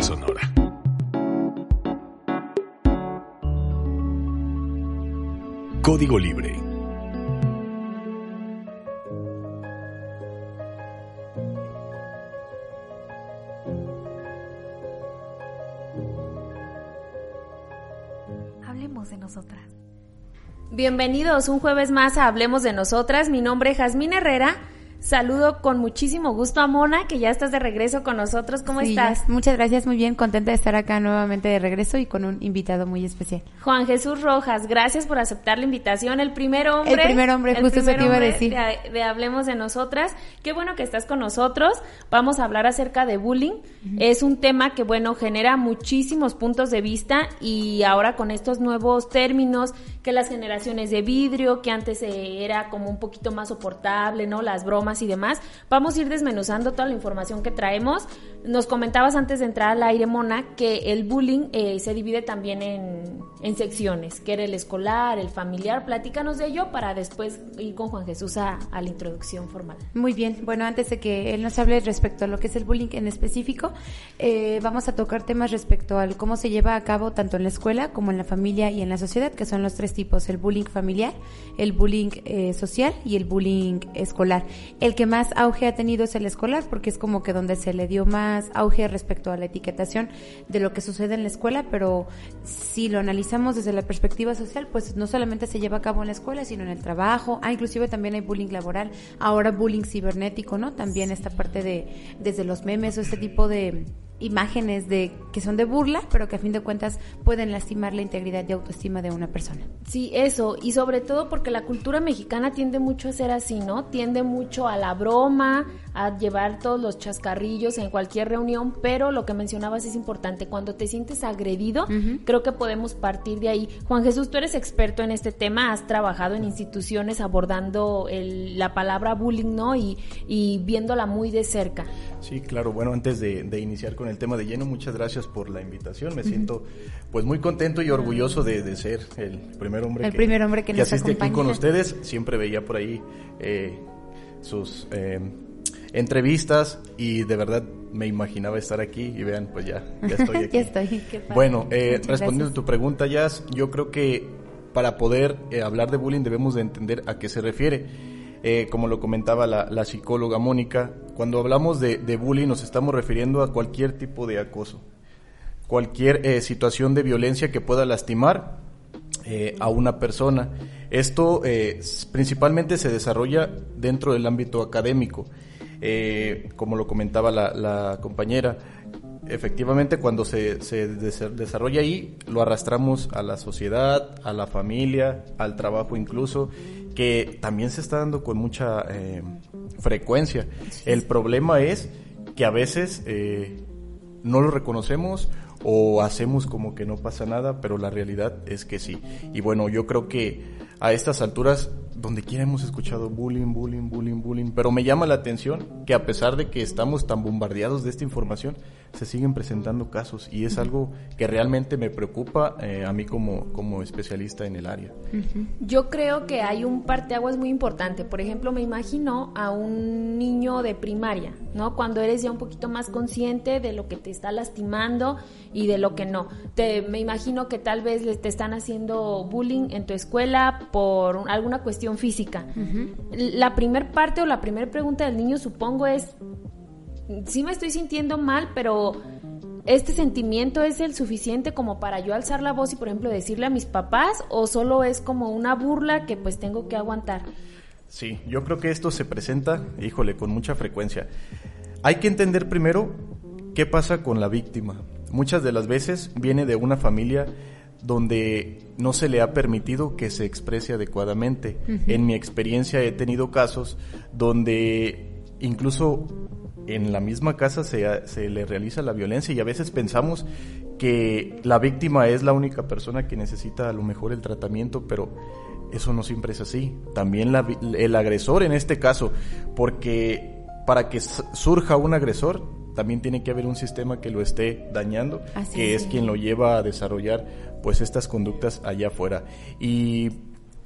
Sonora. Código Libre. Hablemos de nosotras. Bienvenidos un jueves más a Hablemos de Nosotras. Mi nombre es Jazmín Herrera. Saludo con muchísimo gusto a Mona, que ya estás de regreso con nosotros. ¿Cómo Sí, estás? Muchas gracias, muy bien, contenta de estar acá nuevamente de regreso y con un invitado muy especial. Juan Jesús Rojas, gracias por aceptar la invitación. El primer hombre. El primer hombre, justo eso primer te iba a decir. De, de Hablemos de Nosotras. Qué bueno que estás con nosotros. Vamos a hablar acerca de bullying. Es un tema que, bueno, genera muchísimos puntos de vista y ahora con estos nuevos términos, que las generaciones de vidrio, que antes era como un poquito más soportable, ¿no? Las bromas y demás. Vamos a ir desmenuzando toda la información que traemos. Nos comentabas antes de entrar al aire, Mona, que el bullying eh, se divide también en, en secciones, que era el escolar, el familiar. Platícanos de ello para después ir con Juan Jesús a, a la introducción formal. Muy bien, bueno, antes de que él nos hable respecto a lo que es el bullying en específico, eh, vamos a tocar temas respecto al cómo se lleva a cabo tanto en la escuela como en la familia y en la sociedad, que son los tres tipos, el bullying familiar, el bullying eh, social y el bullying escolar. El que más auge ha tenido es el escolar, porque es como que donde se le dio más auge respecto a la etiquetación de lo que sucede en la escuela, pero si lo analizamos desde la perspectiva social, pues no solamente se lleva a cabo en la escuela, sino en el trabajo, ah, inclusive también hay bullying laboral, ahora bullying cibernético, ¿no? También esta parte de, desde los memes o este tipo de imágenes de que son de burla, pero que a fin de cuentas pueden lastimar la integridad y autoestima de una persona. Sí, eso, y sobre todo porque la cultura mexicana tiende mucho a ser así, ¿no? Tiende mucho a la broma, a llevar todos los chascarrillos en cualquier reunión, pero lo que mencionabas es importante, cuando te sientes agredido, creo que podemos partir de ahí. Juan Jesús, tú eres experto en este tema, has trabajado en instituciones abordando el- la palabra bullying, ¿no? Y, y viéndola muy de cerca. Sí, claro. Bueno, antes de, de iniciar con el tema de lleno, muchas gracias por la invitación. Me siento pues muy contento y orgulloso de, de ser el primer hombre El primer hombre que nos asiste aquí con ustedes. Siempre veía por ahí eh, sus eh, entrevistas y de verdad me imaginaba estar aquí y vean, pues ya, ya estoy aquí. ya estoy. qué padre. Bueno, eh, respondiendo a tu pregunta, Jazz, yo creo que para poder eh, hablar de bullying debemos de entender a qué se refiere. Eh, como lo comentaba la, la psicóloga Mónica, cuando hablamos de, de bullying nos estamos refiriendo a cualquier tipo de acoso, cualquier eh, situación de violencia que pueda lastimar eh, a una persona. Esto eh, principalmente se desarrolla dentro del ámbito académico. Eh, como lo comentaba la, la compañera, efectivamente cuando se, se des- desarrolla ahí, lo arrastramos a la sociedad, a la familia, al trabajo incluso, que también se está dando con mucha eh, frecuencia. El problema es que a veces eh, no lo reconocemos o hacemos como que no pasa nada, pero la realidad es que sí. Y bueno, yo creo que a estas alturas, donde quiera hemos escuchado bullying, bullying, bullying, bullying, pero me llama la atención que a pesar de que estamos tan bombardeados de esta información, se siguen presentando casos y es algo que realmente me preocupa eh, a mí como, como especialista en el área. Yo creo que hay un parteaguas muy importante. Por ejemplo, me imagino a un niño de primaria, ¿no? Cuando eres ya un poquito más consciente de lo que te está lastimando y de lo que no. Te, me imagino que tal vez te están haciendo bullying en tu escuela por un- alguna cuestión física. La primer parte o la primera pregunta del niño, supongo, es: sí me estoy sintiendo mal, pero ¿Este sentimiento es el suficiente como para yo alzar la voz y, por ejemplo, decirle a mis papás o solo es como una burla que pues tengo que aguantar? Sí, yo creo que esto se presenta, híjole, con mucha frecuencia. Hay que entender primero qué pasa con la víctima. Muchas de las veces viene de una familia donde no se le ha permitido que se exprese adecuadamente. En mi experiencia he tenido casos donde incluso en la misma casa se, se, le realiza la violencia y a veces pensamos que la víctima es la única persona que necesita a lo mejor el tratamiento, pero eso no siempre es así. También el agresor en este caso, porque para que surja un agresor, también tiene que haber un sistema que lo esté dañando, que es, quien lo lleva a desarrollar pues estas conductas allá afuera. Y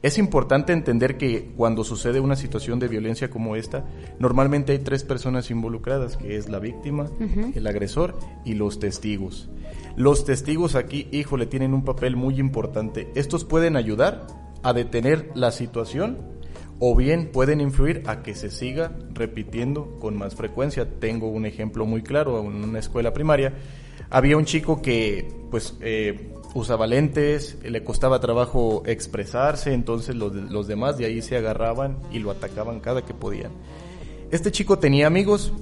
es importante entender que cuando sucede una situación de violencia como esta, normalmente hay tres personas involucradas, que es la víctima, el agresor y los testigos. Los testigos aquí, híjole, tienen un papel muy importante. Estos pueden ayudar a detener la situación o bien pueden influir a que se siga repitiendo con más frecuencia. Tengo un ejemplo muy claro en una escuela primaria. Había un chico que pues eh, usaba lentes, le costaba trabajo expresarse, entonces los, los demás de ahí se agarraban y lo atacaban cada que podían. Este chico tenía amigos,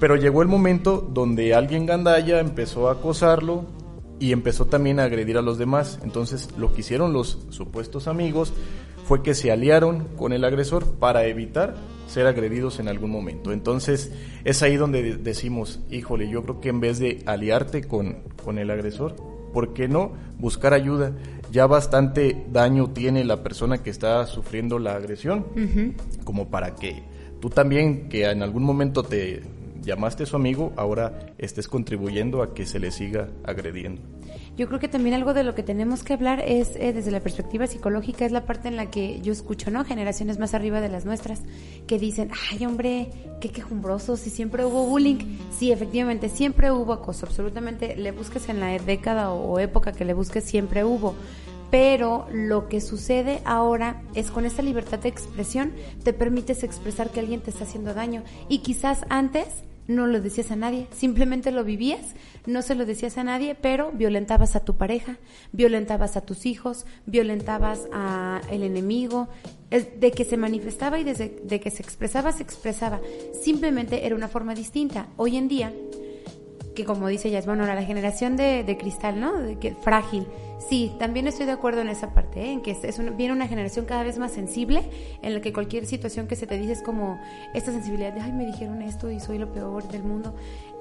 pero llegó el momento donde alguien gandalla empezó a acosarlo y empezó también a agredir a los demás. Entonces lo que hicieron los supuestos amigos fue que se aliaron con el agresor para evitar ser agredidos en algún momento. Entonces es ahí donde decimos, híjole, yo creo que en vez de aliarte con, con el agresor, ¿por qué no buscar ayuda? Ya bastante daño tiene la persona que está sufriendo la agresión, como para que tú también, que en algún momento te llamaste a su amigo, ahora estés contribuyendo a que se le siga agrediendo. Yo creo que también algo de lo que tenemos que hablar es, eh, desde la perspectiva psicológica, es la parte en la que yo escucho, ¿no? Generaciones más arriba de las nuestras, que dicen, ay hombre, qué quejumbroso, si siempre hubo bullying. Sí, efectivamente, siempre hubo acoso, absolutamente, le busques en la década o época que le busques, siempre hubo pero lo que sucede ahora es con esta libertad de expresión te permites expresar que alguien te está haciendo daño y quizás antes no lo decías a nadie, simplemente lo vivías, no se lo decías a nadie, pero violentabas a tu pareja, violentabas a tus hijos, violentabas a el enemigo, de que se manifestaba y desde de que se expresaba, se expresaba. Simplemente era una forma distinta. Hoy en día, que como dice ya es bueno, la generación de, de cristal, ¿no? De que, frágil Sí, también estoy de acuerdo en esa parte, ¿eh? en que es viene una generación cada vez más sensible, en la que cualquier situación que se te dice es como esta sensibilidad de, ay, me dijeron esto y soy lo peor del mundo.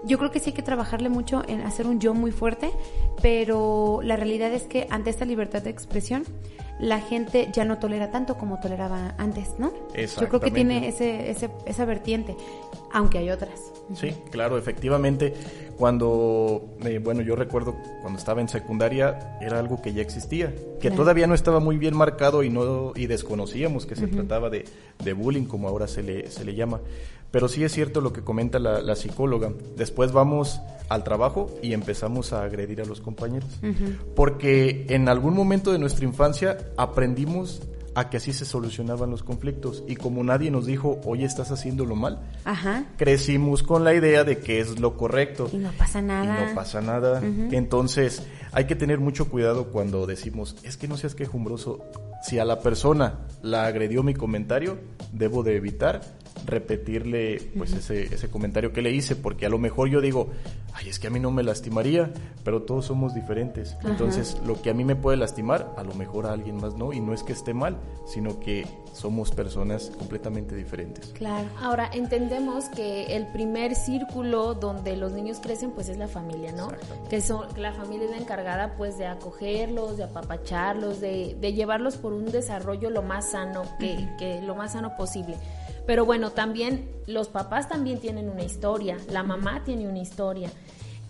Yo creo que sí hay que trabajarle mucho en hacer un yo muy fuerte, pero la realidad es que ante esta libertad de expresión, la gente ya no tolera tanto como toleraba antes, ¿no? Yo creo que tiene ese, ese, esa vertiente, aunque hay otras. Sí, claro, efectivamente. Cuando, eh, bueno, yo recuerdo cuando estaba en secundaria, era algo que ya existía, que todavía no estaba muy bien marcado y no y desconocíamos que se trataba de, de, bullying, como ahora se le, se le llama. Pero sí es cierto lo que comenta la, psicóloga. Después vamos al trabajo y empezamos a agredir a los compañeros. Porque en algún momento de nuestra infancia aprendimos a que así se solucionaban los conflictos. Y como nadie nos dijo, oye, estás haciéndolo mal, crecimos con la idea de que es lo correcto. Y no pasa nada. Y no pasa nada. Entonces, hay que tener mucho cuidado cuando decimos, es que no seas quejumbroso. Si a la persona la agredió mi comentario, debo de evitar repetirle pues ese, ese comentario que le hice, porque a lo mejor yo digo, ay, es que a mí no me lastimaría, pero todos somos diferentes. Entonces, lo que a mí me puede lastimar, a lo mejor a alguien más no, y no es que esté mal, sino que somos personas completamente diferentes. Claro. Ahora, entendemos que el primer círculo donde los niños crecen, pues es la familia, ¿no? Que son, la familia es la encargada, pues, de acogerlos, de apapacharlos, de, de llevarlos por un desarrollo lo más sano, que, que lo más sano posible. Pero bueno, también los papás también tienen una historia, la mamá tiene una historia.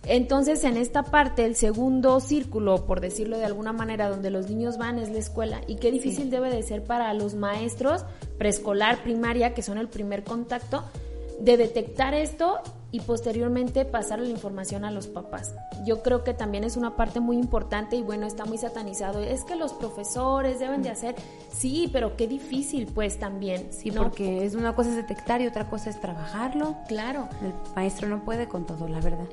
Entonces, en esta parte, el segundo círculo, por decirlo de alguna manera, donde los niños van es la escuela. Y qué difícil debe de ser para los maestros preescolar, primaria, que son el primer contacto, de detectar esto y posteriormente pasar la información a los papás. Yo creo que también es una parte muy importante y bueno, está muy satanizado. Es que los profesores deben de hacer, sí, pero qué difícil pues también. Sí, porque es una cosa es detectar y otra cosa es trabajarlo. Claro. El maestro no puede con todo, la verdad.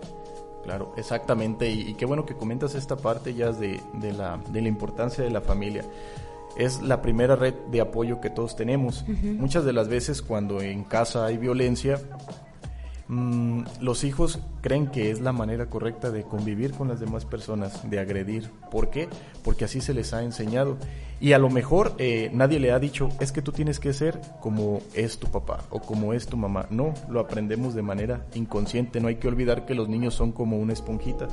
Claro, exactamente. Y, qué bueno que comentas esta parte ya de, de, la, de la importancia de la familia es la primera red de apoyo que todos tenemos. Muchas de las veces cuando en casa hay violencia, mm, los hijos creen que es la manera correcta de convivir con las demás personas, de agredir. ¿Por qué? Porque así se les ha enseñado. Y a lo mejor eh, nadie le ha dicho, es que tú tienes que ser como es tu papá o como es tu mamá. No, lo aprendemos de manera inconsciente. No hay que olvidar que los niños son como una esponjita.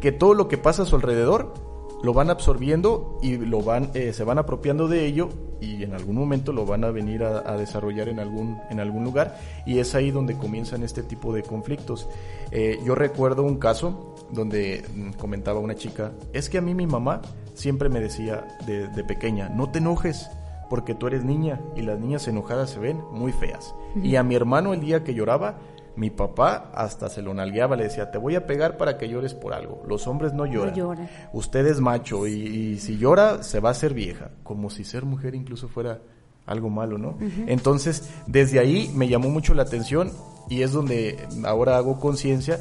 Que todo lo que pasa a su alrededor lo van absorbiendo y lo van, eh, se van apropiando de ello y en algún momento lo van a venir a, desarrollar en algún, en algún lugar y es ahí donde comienzan este tipo de conflictos. Eh, yo recuerdo un caso donde mm, comentaba una chica, es que a mí mi mamá siempre me decía de, pequeña, no te enojes porque tú eres niña y las niñas enojadas se ven muy feas. Y a mi hermano el día que lloraba, mi papá hasta se lo nalgueaba, le decía, te voy a pegar para que llores por algo. Los hombres no lloran. Usted es macho y, si llora se va a hacer vieja, como si ser mujer incluso fuera algo malo, ¿no? Entonces, desde ahí me llamó mucho la atención y es donde ahora hago conciencia.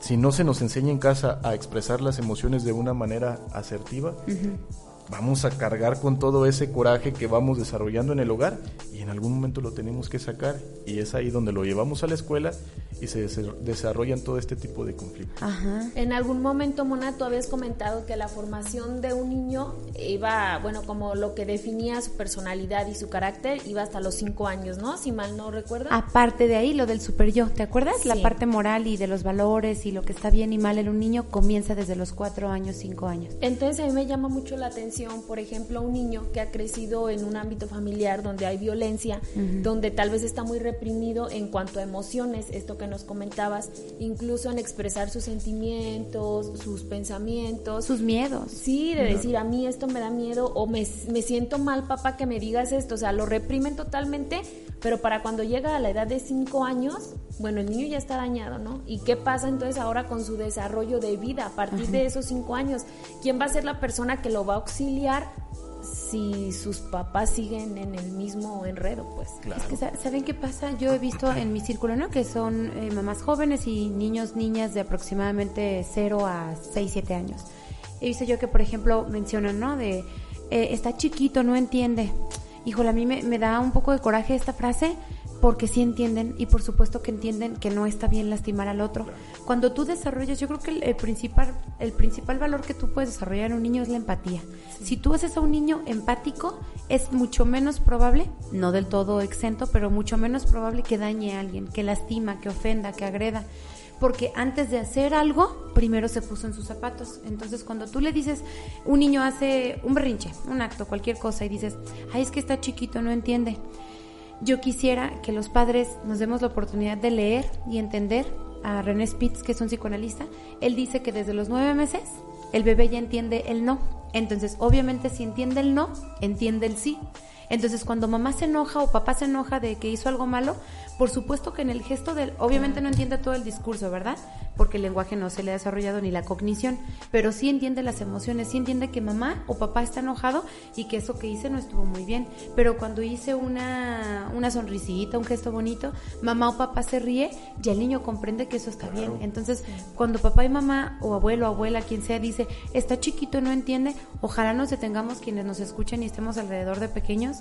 Si no se nos enseña en casa a expresar las emociones de una manera asertiva, vamos a cargar con todo ese coraje que vamos desarrollando en el hogar y en algún momento lo tenemos que sacar y es ahí donde lo llevamos a la escuela y se desarrollan todo este tipo de conflictos. En algún momento, Mona, tú habías comentado que la formación de un niño iba, bueno, como lo que definía su personalidad y su carácter iba hasta los cinco años, ¿no? Si mal no recuerdo. Aparte de ahí, lo del super yo, ¿te acuerdas? La parte moral y de los valores y lo que está bien y mal en un niño comienza desde los cuatro años, cinco años. Entonces a mí me llama mucho la atención por ejemplo, un niño que ha crecido en un ámbito familiar donde hay violencia, donde tal vez está muy reprimido en cuanto a emociones, esto que nos comentabas, incluso en expresar sus sentimientos, sus pensamientos. Sus miedos. Sí, de decir, a mí esto me da miedo o me, me siento mal, papá, que me digas esto. O sea, lo reprimen totalmente, pero para cuando llega a la edad de 5 años, bueno, el niño ya está dañado, ¿no? ¿Y qué pasa entonces ahora con su desarrollo de vida a partir de esos 5 años? ¿Quién va a ser la persona que lo va a auxiliar? si sus papás siguen en el mismo enredo, pues. Es que, ¿saben qué pasa? Yo he visto en mi círculo, ¿no? Que son eh, mamás jóvenes y niños, niñas de aproximadamente 0 a 6, 7 años. He visto yo que, por ejemplo, mencionan, ¿no? De, eh, está chiquito, no entiende. Híjole, a mí me, me da un poco de coraje esta frase porque sí entienden y por supuesto que entienden que no está bien lastimar al otro. Cuando tú desarrollas, yo creo que el, principal, el principal valor que tú puedes desarrollar en un niño es la empatía. Si tú haces a un niño empático, es mucho menos probable, no del todo exento, pero mucho menos probable que dañe a alguien, que lastima, que ofenda, que agreda porque antes de hacer algo, primero se puso en sus zapatos. Entonces, cuando tú le dices, un niño hace un berrinche, un acto, cualquier cosa, y dices, ay, es que está chiquito, no entiende. Yo quisiera que los padres nos demos la oportunidad de leer y entender a René Spitz, que es un psicoanalista. Él dice que desde los nueve meses el bebé ya entiende el no. Entonces, obviamente, si entiende el no, entiende el sí. Entonces, cuando mamá se enoja o papá se enoja de que hizo algo malo, por supuesto que en el gesto del, obviamente no entiende todo el discurso, ¿verdad? Porque el lenguaje no se le ha desarrollado ni la cognición, pero sí entiende las emociones, sí entiende que mamá o papá está enojado y que eso que hice no estuvo muy bien. Pero cuando hice una, una sonrisita, un gesto bonito, mamá o papá se ríe, ya el niño comprende que eso está bien. Entonces, cuando papá y mamá o abuelo abuela, quien sea, dice, está chiquito, no entiende, ojalá nos detengamos quienes nos escuchen y estemos alrededor de pequeños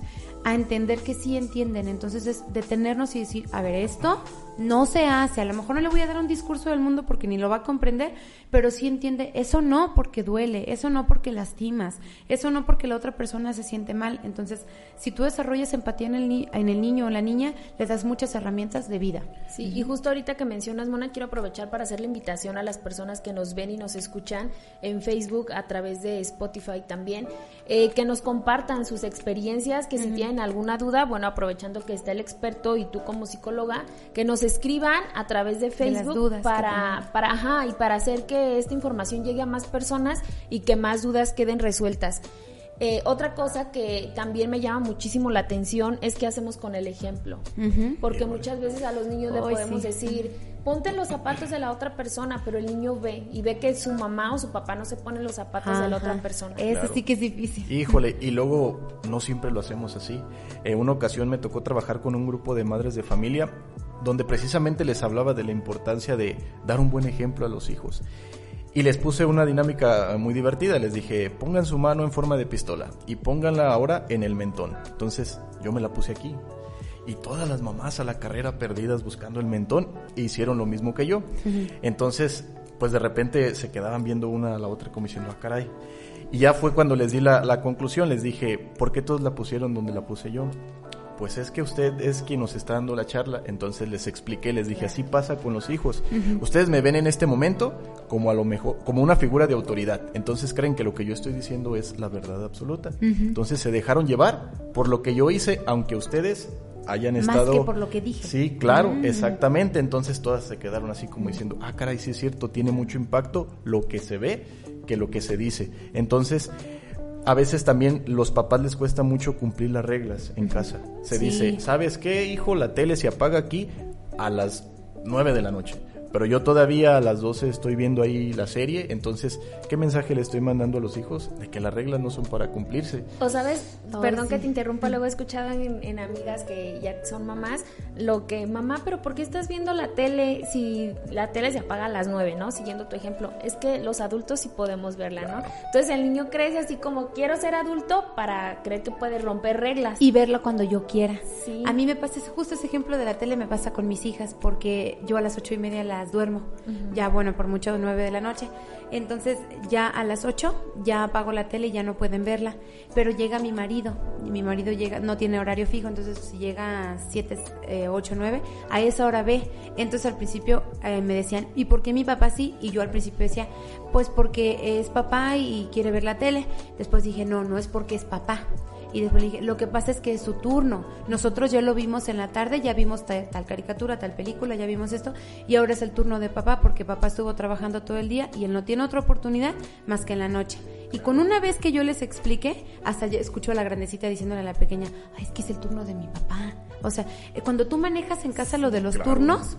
a entender que sí entienden. Entonces es detenernos y decir, a ver, esto no se hace, a lo mejor no le voy a dar un discurso del mundo porque ni lo va a comprender, pero sí entiende, eso no porque duele, eso no porque lastimas, eso no porque la otra persona se siente mal. Entonces, si tú desarrollas empatía en el, en el niño o la niña, le das muchas herramientas de vida. Sí, y justo ahorita que mencionas, Mona, quiero aprovechar para hacer la invitación a las personas que nos ven y nos escuchan en Facebook, a través de Spotify también, eh, que nos compartan sus experiencias, que si tienen alguna duda, bueno, aprovechando que está el experto y tú como psicóloga, que nos escriban a través de Facebook para, para, ajá, y para hacer que esta información llegue a más personas y que más dudas queden resueltas. Eh, otra cosa que también me llama muchísimo la atención es qué hacemos con el ejemplo. Porque muchas veces a los niños le podemos decir, ponte los zapatos de la otra persona, pero el niño ve y ve que su mamá o su papá no se pone los zapatos de la otra persona. Eso sí que es difícil. Híjole, y luego no siempre lo hacemos así. En una ocasión me tocó trabajar con un grupo de madres de familia donde precisamente les hablaba de la importancia de dar un buen ejemplo a los hijos. Y les puse una dinámica muy divertida. Les dije, pongan su mano en forma de pistola y pónganla ahora en el mentón. Entonces yo me la puse aquí. y todas las mamás a la carrera perdidas buscando el mentón hicieron lo mismo que yo. Entonces, pues de repente se quedaban viendo una a la otra como diciendo, ah, caray. Y ya fue cuando les di la, la conclusión, les dije, ¿por qué todos la pusieron donde la puse yo? Pues es que usted es quien nos está dando la charla. Entonces les expliqué, les dije, así pasa con los hijos. Ustedes me ven en este momento como a lo mejor, como una figura de autoridad. Entonces creen que lo que yo estoy diciendo es la verdad absoluta. Entonces se dejaron llevar por lo que yo hice, aunque ustedes hayan estado... Más que por lo que dije. Sí, claro, mm. exactamente. Entonces todas se quedaron así como diciendo, ah, caray, sí es cierto, tiene mucho impacto lo que se ve que lo que se dice. Entonces, a veces también los papás les cuesta mucho cumplir las reglas en casa. Se dice, ¿sabes qué, hijo? La tele se apaga aquí a las 9 de la noche pero yo todavía a las 12 estoy viendo ahí la serie, entonces, ¿qué mensaje le estoy mandando a los hijos? De que las reglas no son para cumplirse. O sabes, perdón que te interrumpa, luego he escuchado en, amigas que ya son mamás, lo que, mamá, pero ¿por qué estás viendo la tele si la tele se apaga a las 9, ¿no? Siguiendo tu ejemplo, es que los adultos sí podemos verla, ¿no? Entonces el niño crece así como, quiero ser adulto para creer que puede romper reglas. Y verlo cuando yo quiera. Sí. A mí me pasa, justo ese ejemplo de la tele me pasa con mis hijas, porque yo a las ocho y media la duermo. Ya, bueno, por mucho nueve de la noche. Entonces, ya a las ocho, ya apago la tele y ya no pueden verla. Pero llega mi marido, y mi marido llega, no tiene horario fijo, entonces si llega a siete, eh, ocho, nueve, a esa hora ve. Entonces al principio eh, me decían, ¿y por qué mi papá sí? Y yo al principio decía, pues porque es papá y quiere ver la tele. Después dije, no, no es porque es papá y después le dije, lo que pasa es que es su turno. Nosotros ya lo vimos en la tarde, ya vimos tal, caricatura, tal película, ya vimos esto, y ahora es el turno de papá porque papá estuvo trabajando todo el día y él no tiene otra oportunidad más que en la noche. Y con una vez que yo les expliqué, hasta escuchó a la grandecita diciéndole a la pequeña, Ay, es que es el turno de mi papá. O sea, eh, cuando tú manejas en casa lo de los turnos,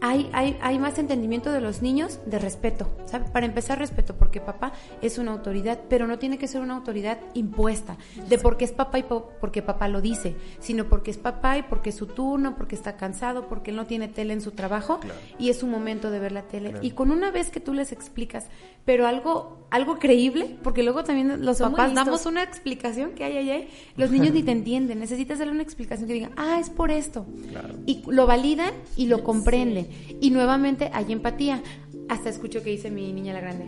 hay, hay, hay, más entendimiento de los niños de respeto, ¿sabe? Para empezar, respeto, porque papá es una autoridad, pero no tiene que ser una autoridad impuesta, de porque es papá y porque papá lo dice, sino porque es papá y porque es su turno, porque está cansado, porque él no tiene tele en su trabajo y es su momento de ver la tele. Y con una vez que tú les explicas, pero algo, algo creíble, porque luego también los papás damos una explicación que hay, hay, los niños ni te entienden, necesitas darle una explicación que diga, ah, es por esto. Y lo validan y lo comprenden. Y nuevamente hay empatía. Hasta escucho que dice mi niña la grande.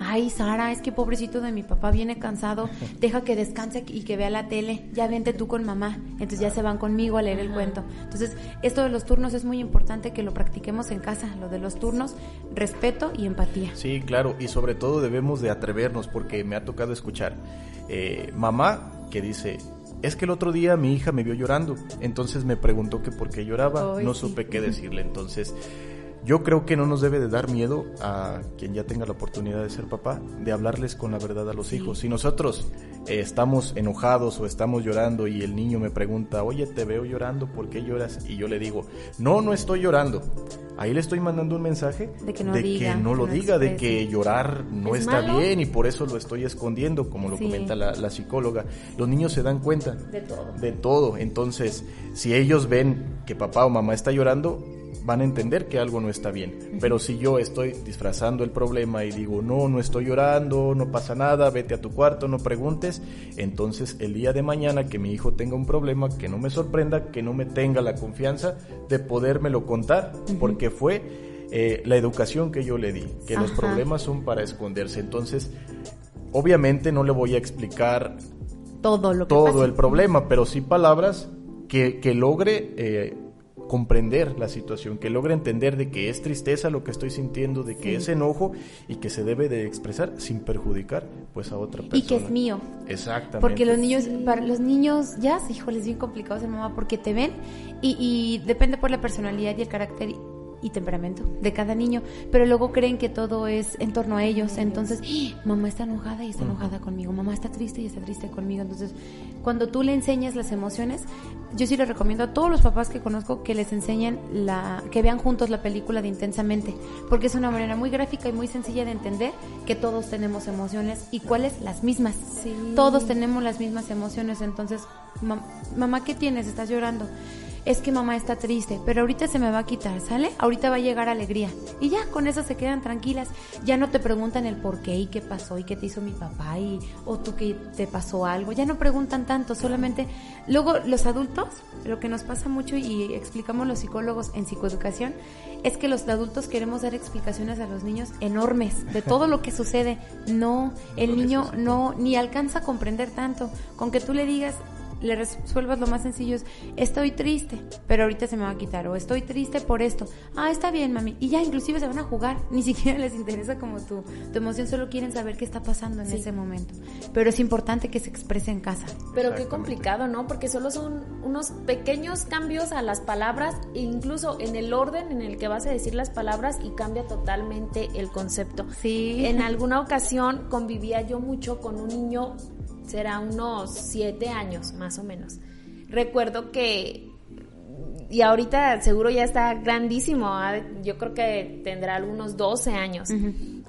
Ay, Sara, es que pobrecito de mi papá viene cansado, deja que descanse y que vea la tele, ya vente tú con mamá. Entonces ya se van conmigo a leer el cuento. Entonces, esto de los turnos es muy importante que lo practiquemos en casa, lo de los turnos, respeto y empatía. Sí, claro, y sobre todo debemos de atrevernos porque me ha tocado escuchar eh, mamá que dice, es que el otro día mi hija me vio llorando, entonces me preguntó que por qué lloraba, no supe qué decirle, entonces yo creo que no nos debe de dar miedo a quien ya tenga la oportunidad de ser papá, de hablarles con la verdad a los hijos. Si nosotros eh, estamos enojados o estamos llorando y el niño me pregunta, oye, te veo llorando, ¿por qué lloras? Y yo le digo, no, no estoy llorando. Ahí le estoy mandando un mensaje de que no, lo diga, de que llorar no está bien y por eso lo estoy escondiendo, como lo comenta la, la, psicóloga. Los niños se dan cuenta de todo. de todo. Entonces, si ellos ven que papá o mamá está llorando, van a entender que algo no está bien. Pero si yo estoy disfrazando el problema y digo, no, no estoy llorando, no pasa nada, vete a tu cuarto, no preguntes, entonces el día de mañana que mi hijo tenga un problema, que no me sorprenda, que no me tenga la confianza de podérmelo contar, porque fue eh, la educación que yo le di, que los problemas son para esconderse. Entonces, obviamente no le voy a explicar todo, lo todo el problema, pero sí palabras que, que logre... Eh, comprender la situación, que logre entender de que es tristeza lo que estoy sintiendo, de que es enojo y que se debe de expresar sin perjudicar pues a otra persona. Y que es mío. Exactamente. Porque los niños, para los niños ya, híjole, es bien complicado ser mamá porque te ven y, y depende por la personalidad y el carácter y temperamento de cada niño, pero luego creen que todo es en torno a ellos, entonces, ¡Ah! mamá está enojada y está enojada conmigo, mamá está triste y está triste conmigo, entonces, cuando tú le enseñas las emociones, yo sí le recomiendo a todos los papás que conozco que les enseñen la, que vean juntos la película de Intensamente, porque es una manera muy gráfica y muy sencilla de entender que todos tenemos emociones y cuáles las mismas, todos tenemos las mismas emociones, entonces, mamá, ¿qué tienes? ¿Estás llorando? Es que mamá está triste, pero ahorita se me va a quitar, ¿sale? Ahorita va a llegar alegría. Y ya, con eso se quedan tranquilas. Ya no te preguntan el por qué y qué pasó y qué te hizo mi papá y o tú que te pasó algo. Ya no preguntan tanto, solamente luego los adultos, lo que nos pasa mucho y explicamos los psicólogos en psicoeducación es que los adultos queremos dar explicaciones a los niños enormes de todo lo que sucede. No, el niño no ni alcanza a comprender tanto. Con que tú le digas, le resuelvas lo más sencillo es, estoy triste, pero ahorita se me va a quitar, o estoy triste por esto. Ah, está bien, mami. Y ya inclusive se van a jugar, ni siquiera les interesa como tu, tu emoción, solo quieren saber qué está pasando en ese momento. Pero es importante que se exprese en casa. Pero qué complicado, ¿no? Porque solo son unos pequeños cambios a las palabras, e incluso en el orden en el que vas a decir las palabras y cambia totalmente el concepto. Sí. En alguna ocasión convivía yo mucho con un niño será unos siete años más o menos. Recuerdo que, y ahorita seguro ya está grandísimo, ¿ah? yo creo que tendrá algunos 12 años.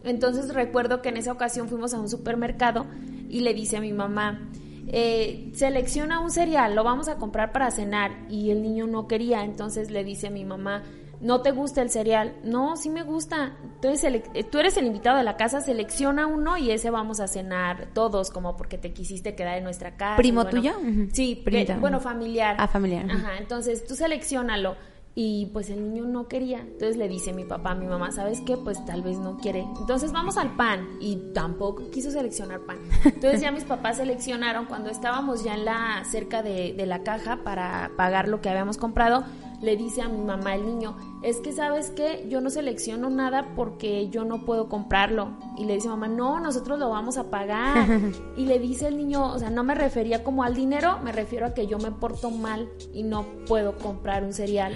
Entonces recuerdo que en esa ocasión fuimos a un supermercado y le dice a mi mamá, eh, selecciona un cereal, lo vamos a comprar para cenar y el niño no quería, entonces le dice a mi mamá, no te gusta el cereal. No, sí me gusta. Entonces, eh, tú eres el invitado de la casa, selecciona uno y ese vamos a cenar todos, como porque te quisiste quedar en nuestra casa. ¿Primo tuyo? Sí, bueno, familiar. Ah, familiar. Ajá, entonces tú seleccionalo. Y pues el niño no quería. Entonces le dice mi papá a mi mamá, ¿sabes qué? Pues tal vez no quiere. Entonces vamos al pan. Y tampoco quiso seleccionar pan. Entonces ya mis papás seleccionaron cuando estábamos ya en la cerca de, de la caja para pagar lo que habíamos comprado le dice a mi mamá el niño, es que sabes que yo no selecciono nada porque yo no puedo comprarlo. Y le dice mamá, no, nosotros lo vamos a pagar. y le dice el niño, o sea, no me refería como al dinero, me refiero a que yo me porto mal y no puedo comprar un cereal.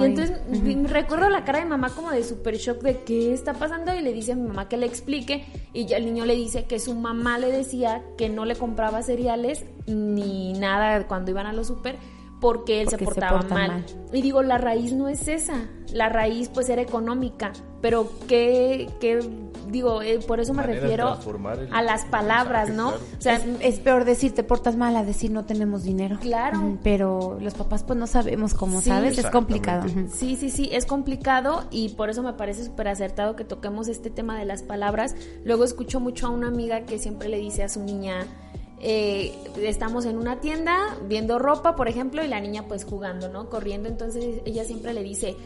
Y entonces recuerdo la cara de mamá como de super shock de qué está pasando y le dice a mi mamá que le explique y ya el niño le dice que su mamá le decía que no le compraba cereales ni nada cuando iban a los super porque él se portaba mal. Y digo, la raíz no es esa, la raíz pues era económica, pero qué, qué digo, eh, por eso me refiero a las palabras, ¿no? O sea, es, peor decir te portas mal a decir no tenemos dinero. Claro. pero los papás pues no sabemos cómo, ¿sabes? Es complicado. Sí, sí, sí, es complicado y por eso me parece súper acertado que toquemos este tema de las palabras. Luego escucho mucho a una amiga que siempre le dice a su niña, eh, estamos en una tienda viendo ropa, por ejemplo, y la niña pues jugando, ¿no? Corriendo, entonces ella siempre le dice,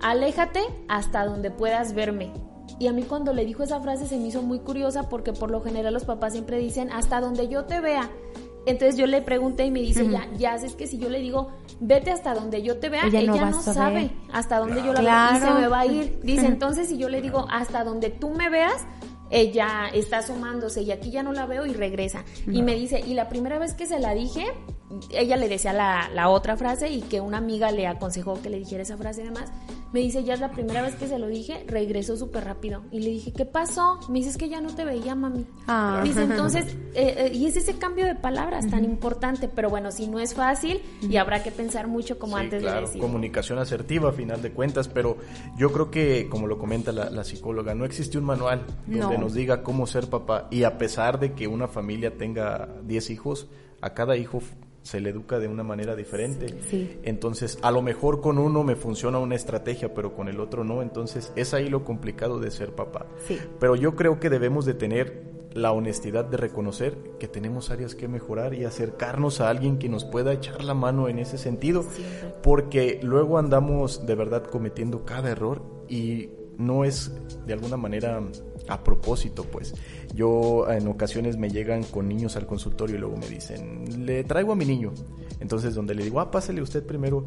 aléjate hasta donde puedas verme. Y a mí cuando le dijo esa frase se me hizo muy curiosa porque por lo general los papás siempre dicen, hasta donde yo te vea. Entonces yo le pregunté y me dice, ya, ya, es que si yo le digo, vete hasta donde yo te vea, ella, no, sabe hasta dónde yo la veo y se me va a ir. Dice, entonces si yo le digo, hasta donde tú me veas, ella está asomándose y aquí ya no la veo y regresa. Y me dice, y la primera vez que se la dije, ella le decía la, la, otra frase y que una amiga le aconsejó que le dijera esa frase y demás. Me dice, ya es la primera vez que se lo dije, regresó súper rápido. Y le dije, ¿qué pasó? Me dice, es que ya no te veía, mami. Ah. Dice, entonces, eh, eh, y es ese cambio de palabras tan importante, pero bueno, si no es fácil y habrá que pensar mucho como antes de decir. comunicación asertiva a final de cuentas, pero yo creo que, como lo comenta la, psicóloga, no existe un manual donde nos diga cómo ser papá y a pesar de que una familia tenga 10 hijos, a cada hijo se le educa de una manera diferente. Entonces, a lo mejor con uno me funciona una estrategia, pero con el otro no. Entonces, es ahí lo complicado de ser papá. Pero yo creo que debemos de tener la honestidad de reconocer que tenemos áreas que mejorar y acercarnos a alguien que nos pueda echar la mano en ese sentido, porque luego andamos de verdad cometiendo cada error y no es de alguna manera a propósito, pues. Yo en ocasiones me llegan con niños al consultorio y luego me dicen, le traigo a mi niño. Entonces donde le digo, ah, pásale usted primero.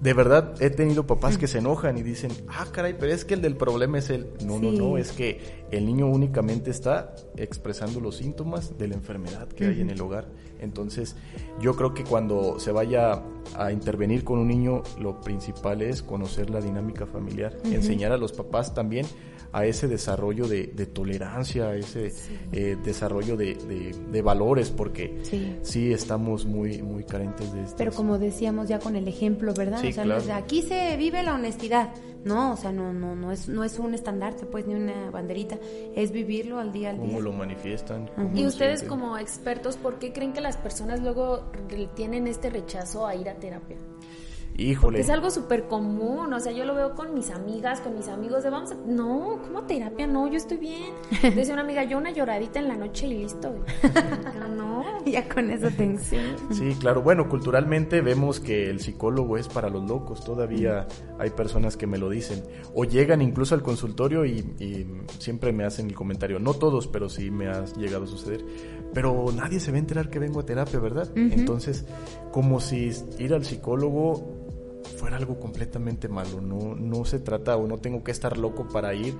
De verdad he tenido papás que se enojan y dicen, ah, caray, pero es que el del problema es él. No, no, no, es que el niño únicamente está expresando los síntomas de la enfermedad que hay en el hogar. Entonces yo creo que cuando se vaya a intervenir con un niño, lo principal es conocer la dinámica familiar, enseñar a los papás también a ese desarrollo de, tolerancia, a ese eh, desarrollo de, valores, porque sí. estamos muy, muy carentes de esto. Pero como decíamos ya con el ejemplo, ¿verdad? o sea, aquí se vive la honestidad. No, o sea, no, no, no es, no es un estandarte, pues, ni una banderita, es vivirlo al día al día. ¿Cómo lo manifiestan? y ustedes como expertos, ¿por qué creen que las personas luego tienen este rechazo a ir a terapia? Híjole. Es algo súper común, o sea, yo lo veo con mis amigas, con mis amigos, de vamos a... No, ¿cómo terapia? No, yo estoy bien. Decía una amiga, yo una lloradita en la noche y listo. No. Ya con eso te Sí. Sí, claro. Bueno, culturalmente vemos que el psicólogo es para los locos. Todavía hay personas que me lo dicen. O llegan incluso al consultorio y, y siempre me hacen el comentario. No todos, pero sí me ha llegado a suceder. Pero nadie se va a enterar que vengo a terapia, ¿verdad? Entonces, como si ir al psicólogo fuera algo completamente malo. No, no se trata o no tengo que estar loco para ir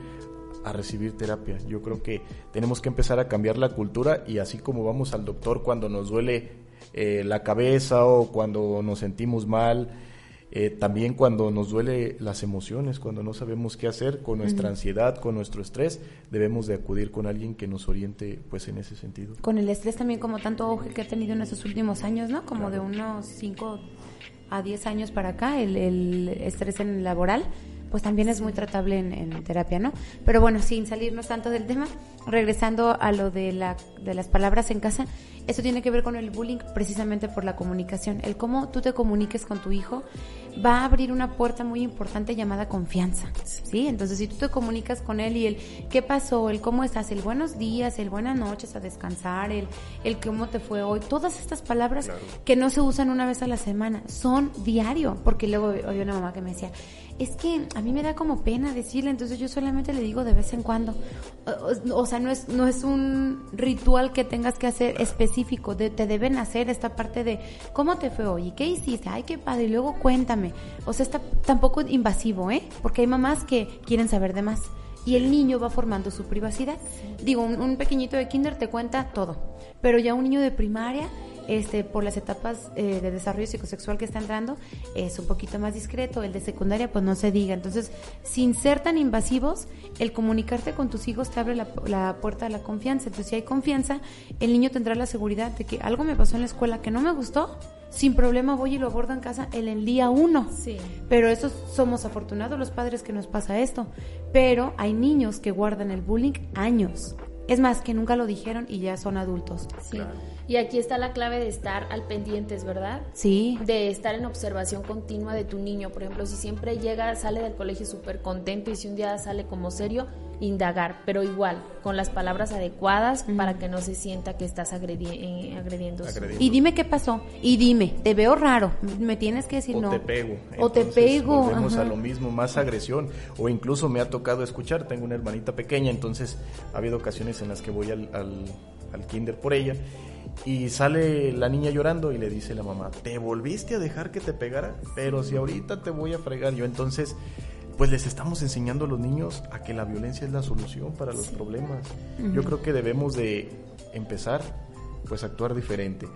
a recibir terapia. Yo creo que tenemos que empezar a cambiar la cultura y así como vamos al doctor cuando nos duele eh, la cabeza o cuando nos sentimos mal, eh, también cuando nos duele las emociones, cuando no sabemos qué hacer con nuestra ansiedad, con nuestro estrés, debemos de acudir con alguien que nos oriente pues en ese sentido. Con el estrés también como tanto auge que ha tenido en esos últimos años, ¿no? Como de unos 5 a 10 años para acá, el, el estrés en laboral, pues también es muy tratable en, en terapia, ¿no? Pero bueno, sin salirnos tanto del tema, regresando a lo de, la, de las palabras en casa, eso tiene que ver con el bullying precisamente por la comunicación. El cómo tú te comuniques con tu hijo va a abrir una puerta muy importante llamada confianza, ¿sí? Entonces, si tú te comunicas con él y el qué pasó, el cómo estás, el buenos días, el buenas noches a descansar, el, el cómo te fue hoy, todas estas palabras que no se usan una vez a la semana, son diario, porque luego había una mamá que me decía, es que a mí me da como pena decirle, entonces yo solamente le digo de vez en cuando. O, o- o sea, no es, no es un ritual que tengas que hacer específico, de- te deben hacer esta parte de cómo te fue hoy, qué hiciste, ay, qué padre, y luego cuéntame. O sea, está tampoco invasivo, ¿eh? Porque hay mamás que quieren saber de más. Y el niño va formando su privacidad. Digo, un, un pequeñito de kinder te cuenta todo, pero ya un niño de primaria este, por las etapas eh, de desarrollo psicosexual que está entrando, es un poquito más discreto. El de secundaria, pues no se diga. Entonces, sin ser tan invasivos, el comunicarte con tus hijos te abre la, la puerta a la confianza. Entonces, si hay confianza, el niño tendrá la seguridad de que algo me pasó en la escuela que no me gustó. Sin problema voy y lo abordo en casa en el día uno. Sí. Pero eso somos afortunados los padres que nos pasa esto. Pero hay niños que guardan el bullying años. Es más, que nunca lo dijeron y ya son adultos. Sí. Y aquí está la clave de estar al pendientes, ¿verdad? Sí. de estar en observación continua de tu niño. Por ejemplo, si siempre llega, sale del colegio súper contento y si un día sale como serio, indagar, pero igual, con las palabras adecuadas para que no se sienta que estás agredi eh, agrediendo. Y dime qué pasó. Y dime, te veo raro. Me tienes que decir o no. te pego. O te pego. Volvemos ajá. a lo mismo, más agresión. O incluso me ha tocado escuchar, tengo una hermanita pequeña, entonces ha habido ocasiones en las que voy al, al, al kinder por ella y sale la niña llorando y le dice la mamá, ¿te volviste a dejar que te pegara? Pero si ahorita te voy a fregar yo. Entonces, pues les estamos enseñando a los niños a que la violencia es la solución para los problemas. Yo creo que debemos de empezar pues a actuar diferente.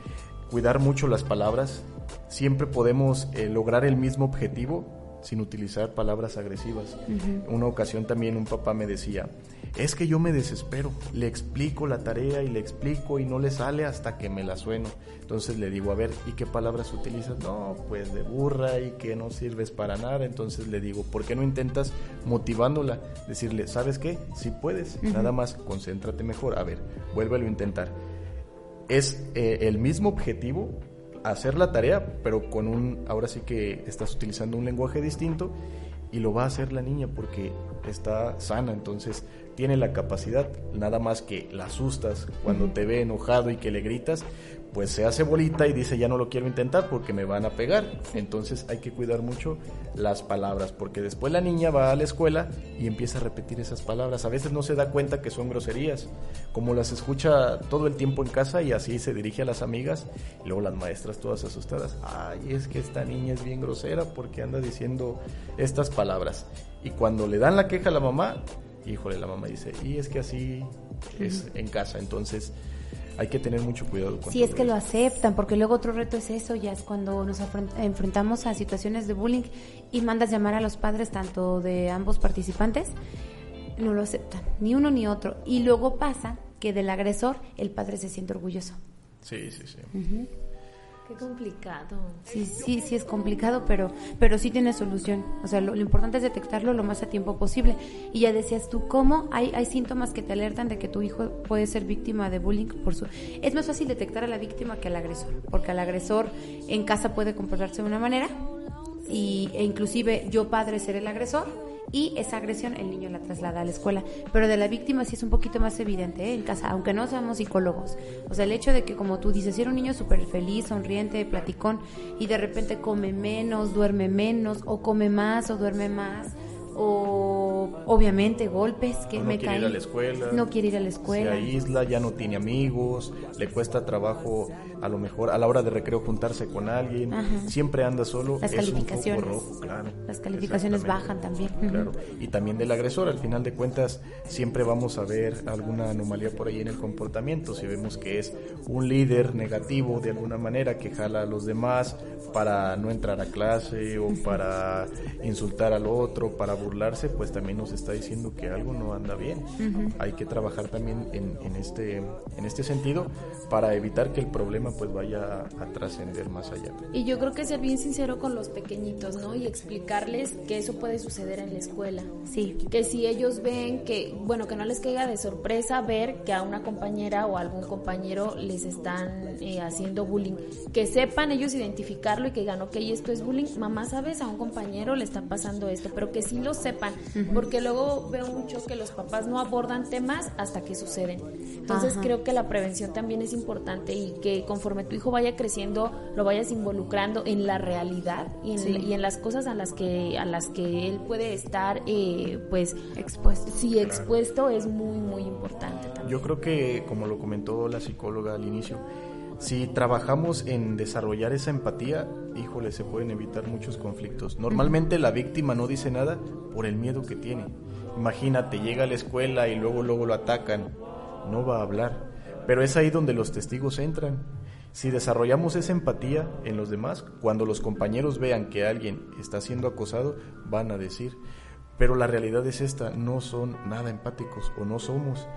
Cuidar mucho las palabras. Siempre podemos eh, lograr el mismo objetivo sin utilizar palabras agresivas. Una ocasión también un papá me decía, es que yo me desespero, le explico la tarea y le explico y no le sale hasta que me la sueno. Entonces le digo, a ver, ¿y qué palabras utilizas? No, pues de burra y que no sirves para nada. Entonces le digo, ¿por qué no intentas motivándola? Decirle, ¿sabes qué? Si puedes, nada más concéntrate mejor. A ver, vuélvelo a intentar es eh, el mismo objetivo, hacer la tarea, pero con un, ahora sí que estás utilizando un lenguaje distinto y lo va a hacer la niña porque está sana, entonces tiene la capacidad, nada más que la asustas cuando te ve enojado y que le gritas, pues se hace bolita y dice ya no lo quiero intentar porque me van a pegar. Entonces hay que cuidar mucho las palabras porque después la niña va a la escuela y empieza a repetir esas palabras. A veces no se da cuenta que son groserías, como las escucha todo el tiempo en casa y así se dirige a las amigas y luego las maestras todas asustadas. Ay, es que esta niña es bien grosera porque anda diciendo estas palabras. Y cuando le dan la queja a la mamá, híjole, la mamá dice, y es que así es en casa, entonces hay que tener mucho cuidado con Si es que lo aceptan, porque luego otro reto es eso, ya es cuando nos enfrentamos a situaciones de bullying y mandas llamar a los padres tanto de ambos participantes, no lo aceptan, ni uno ni otro. Y luego pasa que del agresor el padre se siente orgulloso. Sí, sí, sí. Qué complicado. Sí, sí, sí es complicado, pero, pero sí tiene solución. O sea, lo, importante es detectarlo lo más a tiempo posible. Y ya decías tú, ¿cómo? Hay, hay síntomas que te alertan de que tu hijo puede ser víctima de bullying por su... Es más fácil detectar a la víctima que al agresor, porque al agresor en casa puede comportarse de una manera y, e inclusive yo padre ser el agresor y esa agresión el niño la traslada a la escuela. Pero de la víctima sí es un poquito más evidente ¿eh? en casa, aunque no seamos psicólogos. O sea, el hecho de que, como tú dices, si era un niño súper feliz, sonriente, platicón, y de repente come menos, duerme menos, o come más, o duerme más, o obviamente golpes que no me quiere caen. ir a la escuela, No quiere ir a la escuela. se aísla, ya no tiene amigos, le cuesta trabajo a lo mejor a la hora de recreo juntarse con alguien, Ajá. siempre anda solo, Las es un foco calificaciones. rojo, claro. Las calificaciones bajan también. Claro, y también del agresor, al final de cuentas siempre vamos a ver alguna anomalía por ahí en el comportamiento, si vemos que es un líder negativo de alguna manera que jala a los demás para no entrar a clase o para insultar al otro, para burlarse, pues también nos está diciendo que algo no anda bien. Hay que trabajar también en, en este en este sentido para evitar que el problema pues vaya a trascender más allá. Y yo creo que ser bien sincero con los pequeñitos, ¿no? Y explicarles que eso puede suceder en la escuela. Sí. Que si ellos ven que, bueno, que no les caiga de sorpresa ver que a una compañera o a algún compañero les están eh, haciendo bullying. Que sepan ellos identificarlo y que digan, ok, esto es bullying. Mamá, ¿sabes? A un compañero le está pasando esto, pero que sí lo sepan. Porque luego veo mucho que los papás no abordan temas hasta que suceden. Entonces Ajá. creo que la prevención también es importante y que conforme tu hijo vaya creciendo lo vayas involucrando en la realidad y en, Sí. y en las cosas a las que a las que él puede estar eh, pues Expuesto. sí expuesto es muy muy importante también. Yo creo que, como lo comentó la psicóloga al inicio, si trabajamos en desarrollar esa empatía, híjole, se pueden evitar muchos conflictos. Normalmente la víctima no dice nada por el miedo que tiene. Imagínate, llega a la escuela y luego luego lo atacan, no va a hablar. Pero es ahí donde los testigos entran. Si desarrollamos esa empatía en los demás, cuando los compañeros vean que alguien está siendo acosado, van a decir, pero la realidad es esta, no son nada empáticos o no somos.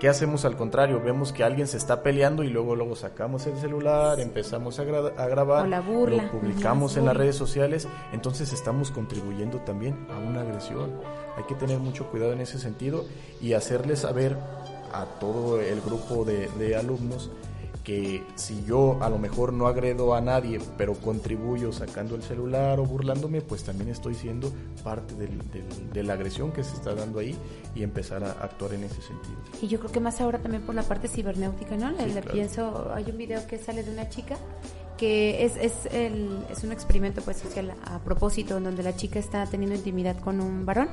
¿Qué hacemos al contrario? Vemos que alguien se está peleando y luego luego sacamos el celular, empezamos a, gra- a grabar, la burla. lo publicamos en las redes sociales, entonces estamos contribuyendo también a una agresión. Hay que tener mucho cuidado en ese sentido y hacerles saber a todo el grupo de, de alumnos que si yo a lo mejor no agredo a nadie, pero contribuyo sacando el celular o burlándome, pues también estoy siendo parte del- del- de la agresión que se está dando ahí y empezar a actuar en ese sentido. Y yo creo que más ahora también por la parte cibernéutica, ¿no? Le, Sí, le claro. pienso, hay un video que sale de una chica que es, es, el, es un experimento pues social a propósito en donde la chica está teniendo intimidad con un varón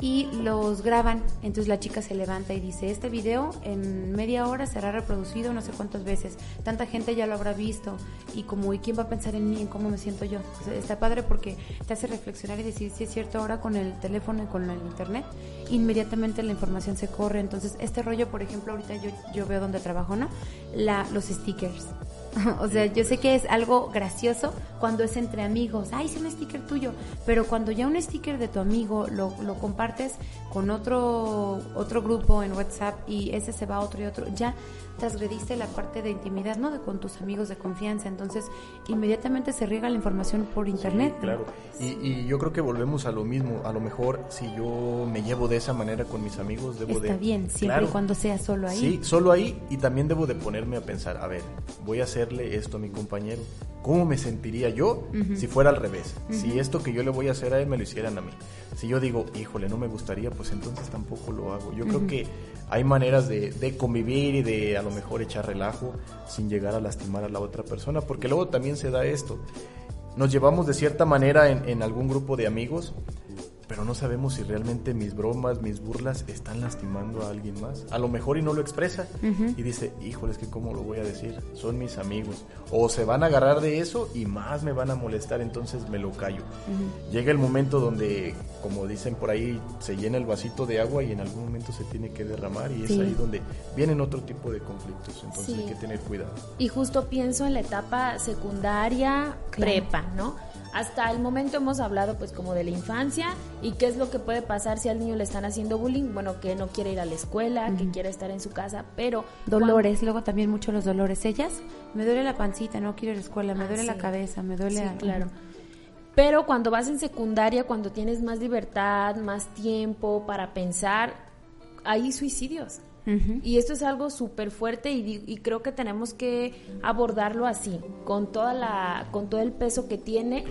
y los graban, entonces la chica se levanta y dice, este video en media hora será reproducido no sé cuántas veces, tanta gente ya lo habrá visto y como, ¿y quién va a pensar en mí, en cómo me siento yo? Está padre porque te hace reflexionar y decir, si es cierto, ahora con el teléfono y con el internet, inmediatamente la información se corre, entonces este rollo, por ejemplo, ahorita yo, yo veo donde trabajo, ¿no? La, los stickers. O sea, yo sé que es algo gracioso cuando es entre amigos. Ay, es un sticker tuyo. Pero cuando ya un sticker de tu amigo lo, lo compartes con otro, otro grupo en WhatsApp y ese se va a otro y otro, ya transgrediste la parte de intimidad, ¿no? De con tus amigos de confianza. Entonces, inmediatamente se riega la información por internet. Sí, claro. Y, y yo creo que volvemos a lo mismo. A lo mejor si yo me llevo de esa manera con mis amigos, debo de... Está bien, siempre Claro. y cuando sea solo ahí. Sí, solo ahí y también debo de ponerme a pensar, a ver, voy a hacerle esto a mi compañero. ¿Cómo me sentiría yo si fuera al revés? Si esto que yo le voy a hacer a él me lo hicieran a mí. Si yo digo, híjole, no me gustaría, pues entonces tampoco lo hago. Yo creo que hay maneras de, de convivir y de a lo mejor echar relajo sin llegar a lastimar a la otra persona, porque luego también se da esto. Nos llevamos de cierta manera en, en algún grupo de amigos, pero no sabemos si realmente mis bromas, mis burlas están lastimando a alguien más. A lo mejor y no lo expresa y dice, híjole, es que cómo lo voy a decir, son mis amigos. O se van a agarrar de eso y más me van a molestar, entonces me lo callo. Llega el momento donde, como dicen por ahí, se llena el vasito de agua y en algún momento se tiene que derramar y es ahí donde vienen otro tipo de conflictos, entonces Sí. hay que tener cuidado. Y justo pienso en la etapa secundaria, Claro. prepa, ¿no? Hasta el momento hemos hablado pues como de la infancia y qué es lo que puede pasar si al niño le están haciendo bullying, bueno, que no quiere ir a la escuela, que quiere estar en su casa, pero Dolores, luego también mucho los dolores. Ellas, me duele la pancita, no quiero ir a la escuela, me Ah, duele la cabeza, me duele... Sí, a- claro. Pero cuando vas en secundaria, cuando tienes más libertad, más tiempo para pensar, hay suicidios. Y esto es algo súper fuerte y, y creo que tenemos que abordarlo así, con toda la, con todo el peso que tiene,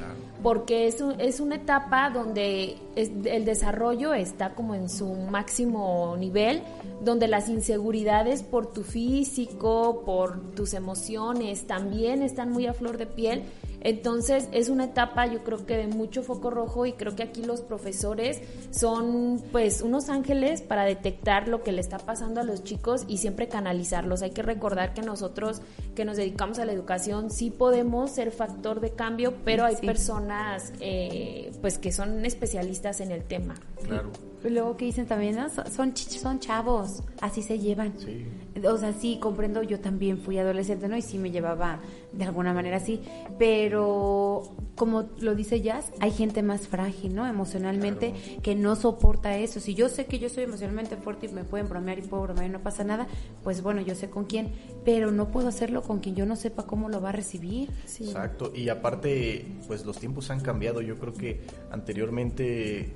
porque es, es una etapa donde el desarrollo está como en su máximo nivel, donde las inseguridades por tu físico, por tus emociones, también están muy a flor de piel entonces es una etapa yo creo que de mucho foco rojo y creo que aquí los profesores son pues unos ángeles para detectar lo que le está pasando a los chicos y siempre canalizarlos. Hay que recordar que nosotros que nos dedicamos a la educación sí podemos ser factor de cambio, pero hay personas eh, pues que son especialistas en el tema. Claro. Luego que dicen también, son, son chavos, así se llevan. Sí. O sea, sí, comprendo, yo también fui adolescente, ¿no? Y sí me llevaba de alguna manera así. Pero, como lo dice Jazz, hay gente más frágil, ¿no? Emocionalmente, que no soporta eso. Si yo sé que yo soy emocionalmente fuerte y me pueden bromear y puedo bromear y no pasa nada, pues bueno, yo sé con quién. Pero no puedo hacerlo con quien yo no sepa cómo lo va a recibir. Exacto. Y aparte, pues los tiempos han cambiado. Yo creo que anteriormente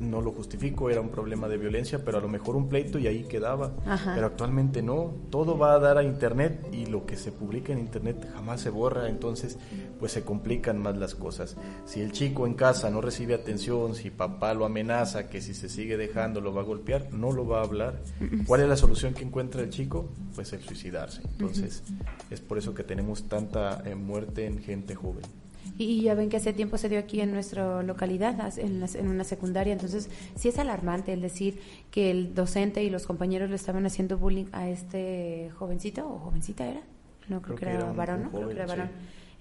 no lo justifico, era un problema de violencia, pero a lo mejor un pleito y ahí quedaba. Pero actualmente no, todo va a dar a Internet y lo que se publica en Internet jamás se borra, entonces pues se complican más las cosas. Si el chico en casa no recibe atención, si papá lo amenaza, que si se sigue dejando lo va a golpear, no lo va a hablar. ¿Cuál es la solución que encuentra el chico? Pues el suicidarse. Entonces es por eso que tenemos tanta eh, muerte en gente joven. Y ya ven que hace tiempo se dio aquí en nuestra localidad, en, en, una secundaria, entonces sí es alarmante el decir que el docente y los compañeros le estaban haciendo bullying a este jovencito, o jovencita era, no creo, que, era, varón, ¿no? creo que era varón.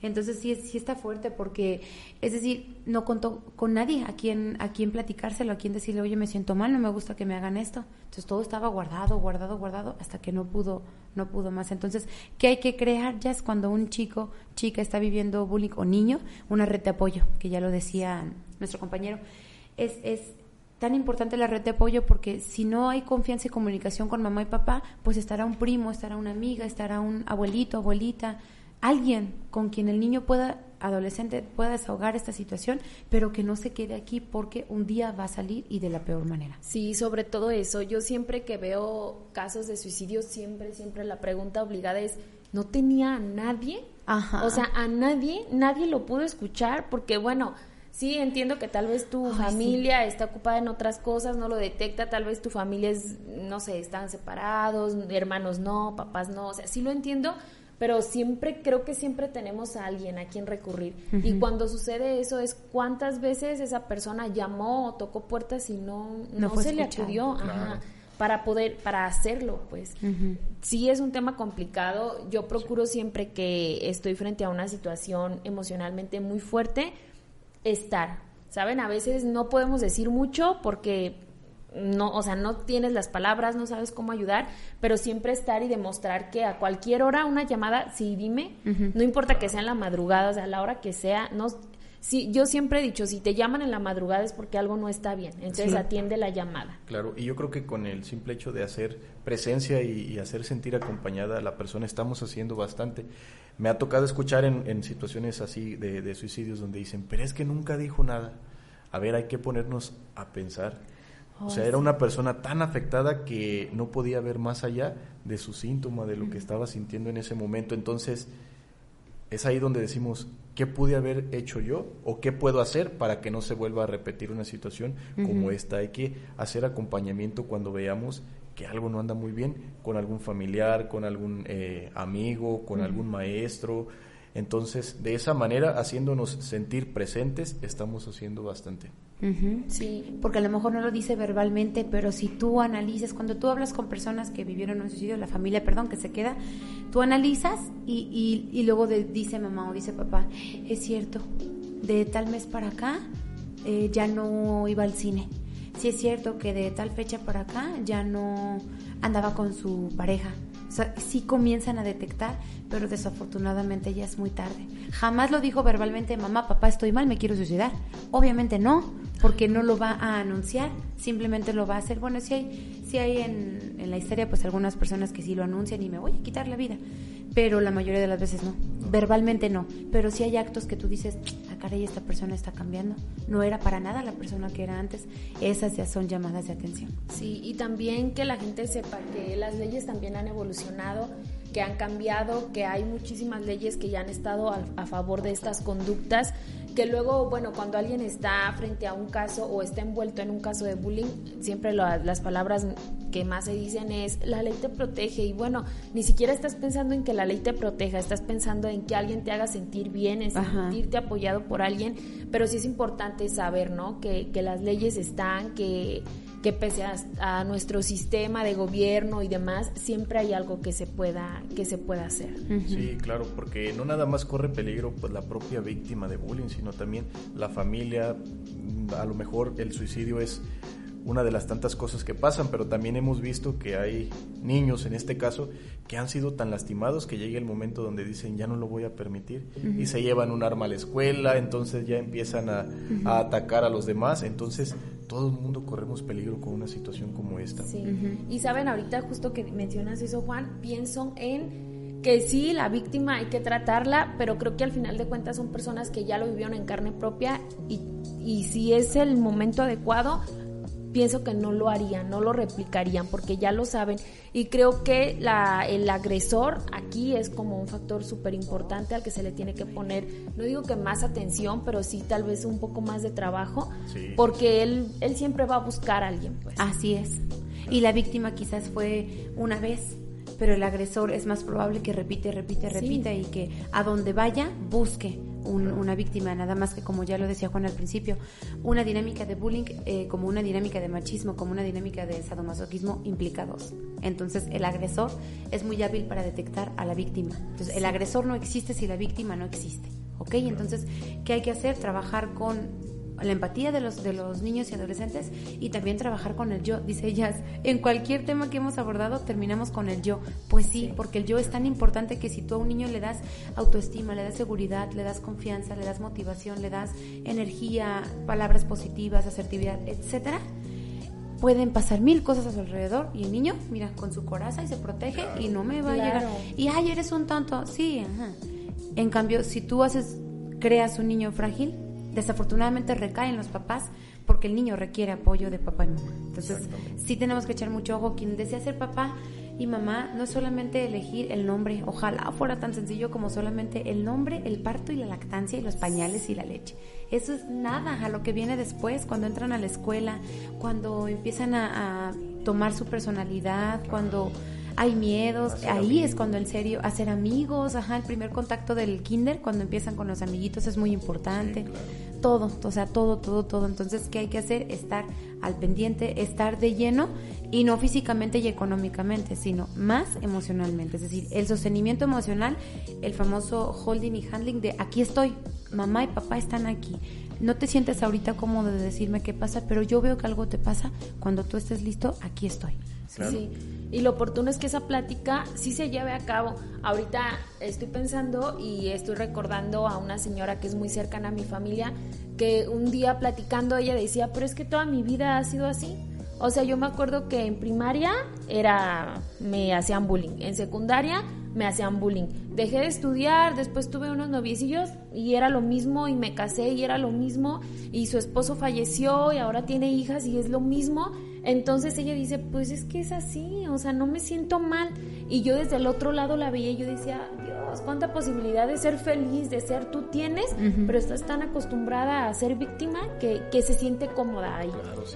Entonces sí, sí está fuerte porque, es decir, no contó con nadie a quien, a quien platicárselo, a quien decirle, oye, me siento mal, no me gusta que me hagan esto. Entonces todo estaba guardado, guardado, guardado, hasta que no pudo, no pudo más. Entonces, ¿qué hay que crear ya es cuando un chico, chica está viviendo bullying o niño? Una red de apoyo, que ya lo decía nuestro compañero. Es, es tan importante la red de apoyo porque si no hay confianza y comunicación con mamá y papá, pues estará un primo, estará una amiga, estará un abuelito, abuelita, alguien con quien el niño pueda, adolescente, pueda desahogar esta situación, pero que no se quede aquí porque un día va a salir y de la peor manera. Sí, sobre todo eso. Yo siempre que veo casos de suicidio, siempre, siempre la pregunta obligada es, ¿no tenía a nadie? Ajá. O sea, a nadie, nadie lo pudo escuchar porque, bueno, Sí, entiendo que tal vez tu familia está ocupada en otras cosas, no lo detecta, tal vez tu familia es, no sé, están separados, hermanos no, papás no, o sea, sí lo entiendo, pero siempre creo que siempre tenemos a alguien a quien recurrir. Y cuando sucede eso es cuántas veces esa persona llamó o tocó puertas y no, no, se le acudió para poder, para hacerlo, pues. Sí es un tema complicado. Yo procuro siempre que estoy frente a una situación emocionalmente muy fuerte, estar. ¿Saben? A veces no podemos decir mucho porque no, o sea, no tienes las palabras, no sabes cómo ayudar, pero siempre estar y demostrar que a cualquier hora una llamada, sí, dime, no importa que sea en la madrugada, o sea, a la hora que sea, no, sí, yo siempre he dicho, si te llaman en la madrugada es porque algo no está bien, entonces atiende la llamada. Claro, y yo creo que con el simple hecho de hacer presencia y, hacer sentir acompañada a la persona estamos haciendo bastante. Me ha tocado escuchar en, situaciones así de, de suicidios donde dicen, pero es que nunca dijo nada. A ver, hay que ponernos a pensar o sea, era una persona tan afectada que no podía ver más allá de su síntoma, de lo que estaba sintiendo en ese momento. Entonces, es ahí donde decimos, ¿qué pude haber hecho yo o qué puedo hacer para que no se vuelva a repetir una situación como esta? Hay que hacer acompañamiento cuando veamos que algo no anda muy bien con algún familiar, con algún eh, amigo, con algún maestro. Entonces, de esa manera, haciéndonos sentir presentes, estamos haciendo bastante. Sí, porque a lo mejor no lo dice verbalmente, pero si tú analizas, cuando tú hablas con personas que vivieron un suicidio, la familia, perdón, que se queda, tú analizas y, y, luego dice mamá o dice papá, es cierto, de tal mes para acá eh, ya no iba al cine. Sí es cierto que de tal fecha para acá ya no andaba con su pareja. O sea, sí comienzan a detectar, pero desafortunadamente ya es muy tarde. Jamás lo dijo verbalmente, mamá, papá, estoy mal, me quiero suicidar. Obviamente no, porque no lo va a anunciar, simplemente lo va a hacer. Bueno, si hay, si hay en, en la historia pues algunas personas que sí lo anuncian y me voy a quitar la vida, pero la mayoría de las veces no, verbalmente no, pero si hay actos que tú dices, ah, caray, esta persona está cambiando, no era para nada la persona que era antes, esas ya son llamadas de atención. Sí, y también que la gente sepa que las leyes también han evolucionado que han cambiado, que hay muchísimas leyes que ya han estado a, a favor de estas conductas que luego, bueno, cuando alguien está frente a un caso o está envuelto en un caso de bullying, siempre las palabras que más se dicen es la ley te protege y bueno, ni siquiera estás pensando en que la ley te proteja, estás pensando en que alguien te haga sentir bien, en sentirte apoyado por alguien, pero sí es importante saber, ¿no? Que, que las leyes están, que que pese a, nuestro sistema de gobierno y demás, siempre hay algo que se pueda, que se pueda hacer. Sí, claro, porque no nada más corre peligro pues la propia víctima de bullying, sino también la familia, a lo mejor el suicidio es una de las tantas cosas que pasan, pero también hemos visto que hay niños, en este caso, que han sido tan lastimados que llega el momento donde dicen ya no lo voy a permitir y se llevan un arma a la escuela, entonces ya empiezan a, a, atacar a los demás, entonces todo el mundo corremos peligro con una situación como esta. Sí. Y saben, ahorita justo que mencionas eso, Juan, pienso en que sí, la víctima hay que tratarla, pero creo que al final de cuentas son personas que ya lo vivieron en carne propia y, y si es el momento adecuado, pienso que no lo harían, no lo replicarían porque ya lo saben y creo que la, el agresor aquí es como un factor súper importante al que se le tiene que poner, no digo que más atención, pero sí tal vez un poco más de trabajo porque él, él siempre va a buscar a alguien. Pues. Así es. Y la víctima quizás fue una vez, pero el agresor es más probable que repite, repite, repite y que a donde vaya busque una víctima, nada más que como ya lo decía Juan al principio, una dinámica de bullying eh, como una dinámica de machismo, como una dinámica de sadomasoquismo implica dos. Entonces el agresor es muy hábil para detectar a la víctima. Entonces el agresor no existe si la víctima no existe. ¿Ok? Entonces, ¿qué hay que hacer? Trabajar con la empatía de los, de los niños y adolescentes y también trabajar con el yo. Dice ellas, en cualquier tema que hemos abordado terminamos con el yo. Pues sí, porque el yo es tan importante que si tú a un niño le das autoestima, le das seguridad, le das confianza, le das motivación, le das energía, palabras positivas, asertividad, etcétera, pueden pasar mil cosas a su alrededor y el niño, mira, con su coraza y se protege y no me va a llegar. Y ay, eres un tonto. Sí, ajá. En cambio, si tú haces, creas un niño frágil, desafortunadamente recaen los papás porque el niño requiere apoyo de papá y mamá. Entonces, sí tenemos que echar mucho ojo. Quien desea ser papá y mamá no es solamente elegir el nombre, ojalá fuera tan sencillo como solamente el nombre, el parto y la lactancia y los pañales y la leche. Eso es nada a lo que viene después, cuando entran a la escuela, cuando empiezan a, a tomar su personalidad, cuando hay miedos, ahí es cuando en serio hacer amigos, ajá, el primer contacto del kinder cuando empiezan con los amiguitos es muy importante. Todo, o sea, todo, todo, todo. Entonces, ¿qué hay que hacer? Estar al pendiente, estar de lleno y no físicamente y económicamente, sino más emocionalmente. Es decir, el sostenimiento emocional, el famoso holding y handling de aquí estoy, mamá y papá están aquí. No te sientes ahorita cómodo de decirme qué pasa, pero yo veo que algo te pasa. Cuando tú estés listo, aquí estoy. Sí, y lo oportuno es que esa plática sí se lleve a cabo. Ahorita estoy pensando y estoy recordando a una señora que es muy cercana a mi familia, que un día platicando ella decía, pero es que toda mi vida ha sido así. O sea, yo me acuerdo que en primaria era, me hacían bullying, en secundaria me hacían bullying. Dejé de estudiar, después tuve unos noviecillos y era lo mismo y me casé y era lo mismo y su esposo falleció y ahora tiene hijas y es lo mismo entonces ella dice, pues es que es así, o sea, no me siento mal. Y yo desde el otro lado la veía y yo decía, Dios, cuánta posibilidad de ser feliz, de ser tú tienes, pero estás tan acostumbrada a ser víctima que, que se siente cómoda ahí.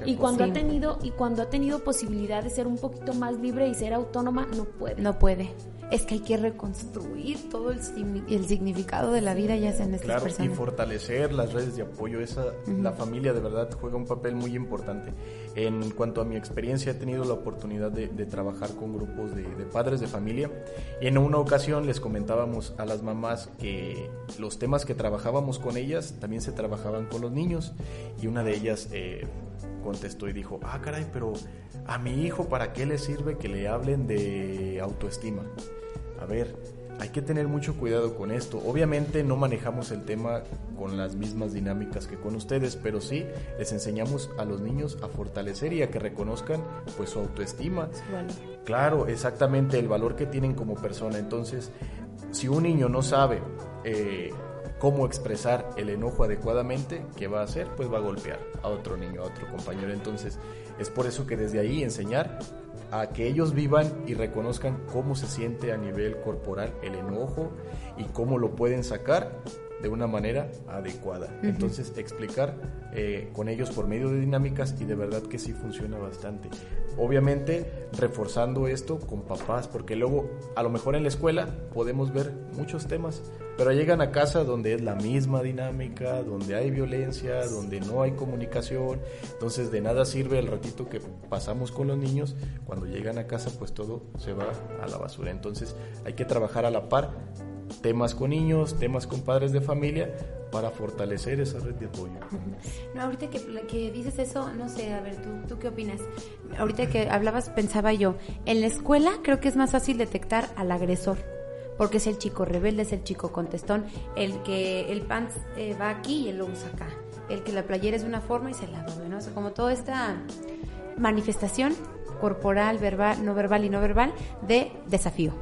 y cuando ha tenido, y cuando ha tenido posibilidad de ser un poquito más libre y ser autónoma, no puede. No puede es que hay que reconstruir todo el, el significado de la vida ya sea en estas claro, y fortalecer las redes de apoyo. Esa, La familia de verdad juega un papel muy importante. En cuanto a mi experiencia, he tenido la oportunidad de, trabajar con grupos de, padres de familia y en una ocasión les comentábamos a las mamás que los temas que trabajábamos con ellas también se trabajaban con los niños y una de ellas... Eh, contestó y dijo, ah, caray, pero a mi hijo, ¿para qué le sirve que le hablen de autoestima? A ver, hay que tener mucho cuidado con esto. Obviamente no manejamos el tema con las mismas dinámicas que con ustedes, pero sí les enseñamos a los niños a fortalecer y a que reconozcan pues su autoestima. Claro, exactamente el valor que tienen como persona. Entonces, si un niño no sabe eh, cómo expresar el enojo adecuadamente, ¿qué va a hacer? Pues va a golpear a otro niño, a otro compañero. Entonces, es por eso que desde ahí enseñar a que ellos vivan y reconozcan cómo se siente a nivel corporal el enojo y cómo lo pueden sacar de una manera adecuada. Entonces, explicar eh, con ellos por medio de dinámicas y de verdad que sí funciona bastante. Obviamente, reforzando esto con papás, porque luego a lo mejor en la escuela podemos ver muchos temas, pero llegan a casa donde es la misma dinámica, donde hay violencia, donde no hay comunicación, entonces de nada sirve el ratito que pasamos con los niños, cuando llegan a casa pues todo se va a la basura. Entonces hay que trabajar a la par temas con niños, temas con padres de familia, para fortalecer esa red de apoyo. No, ahorita que, que, dices eso, no sé, a ver, ¿tú, ¿tú qué opinas? Ahorita que hablabas, pensaba yo, en la escuela creo que es más fácil detectar al agresor, porque es el chico rebelde, es el chico contestón, el que el pants eh, va aquí y él lo usa acá, el que la playera es de una forma y se la doble, ¿no? O sea, como toda esta manifestación corporal, verbal, no verbal y no verbal de desafío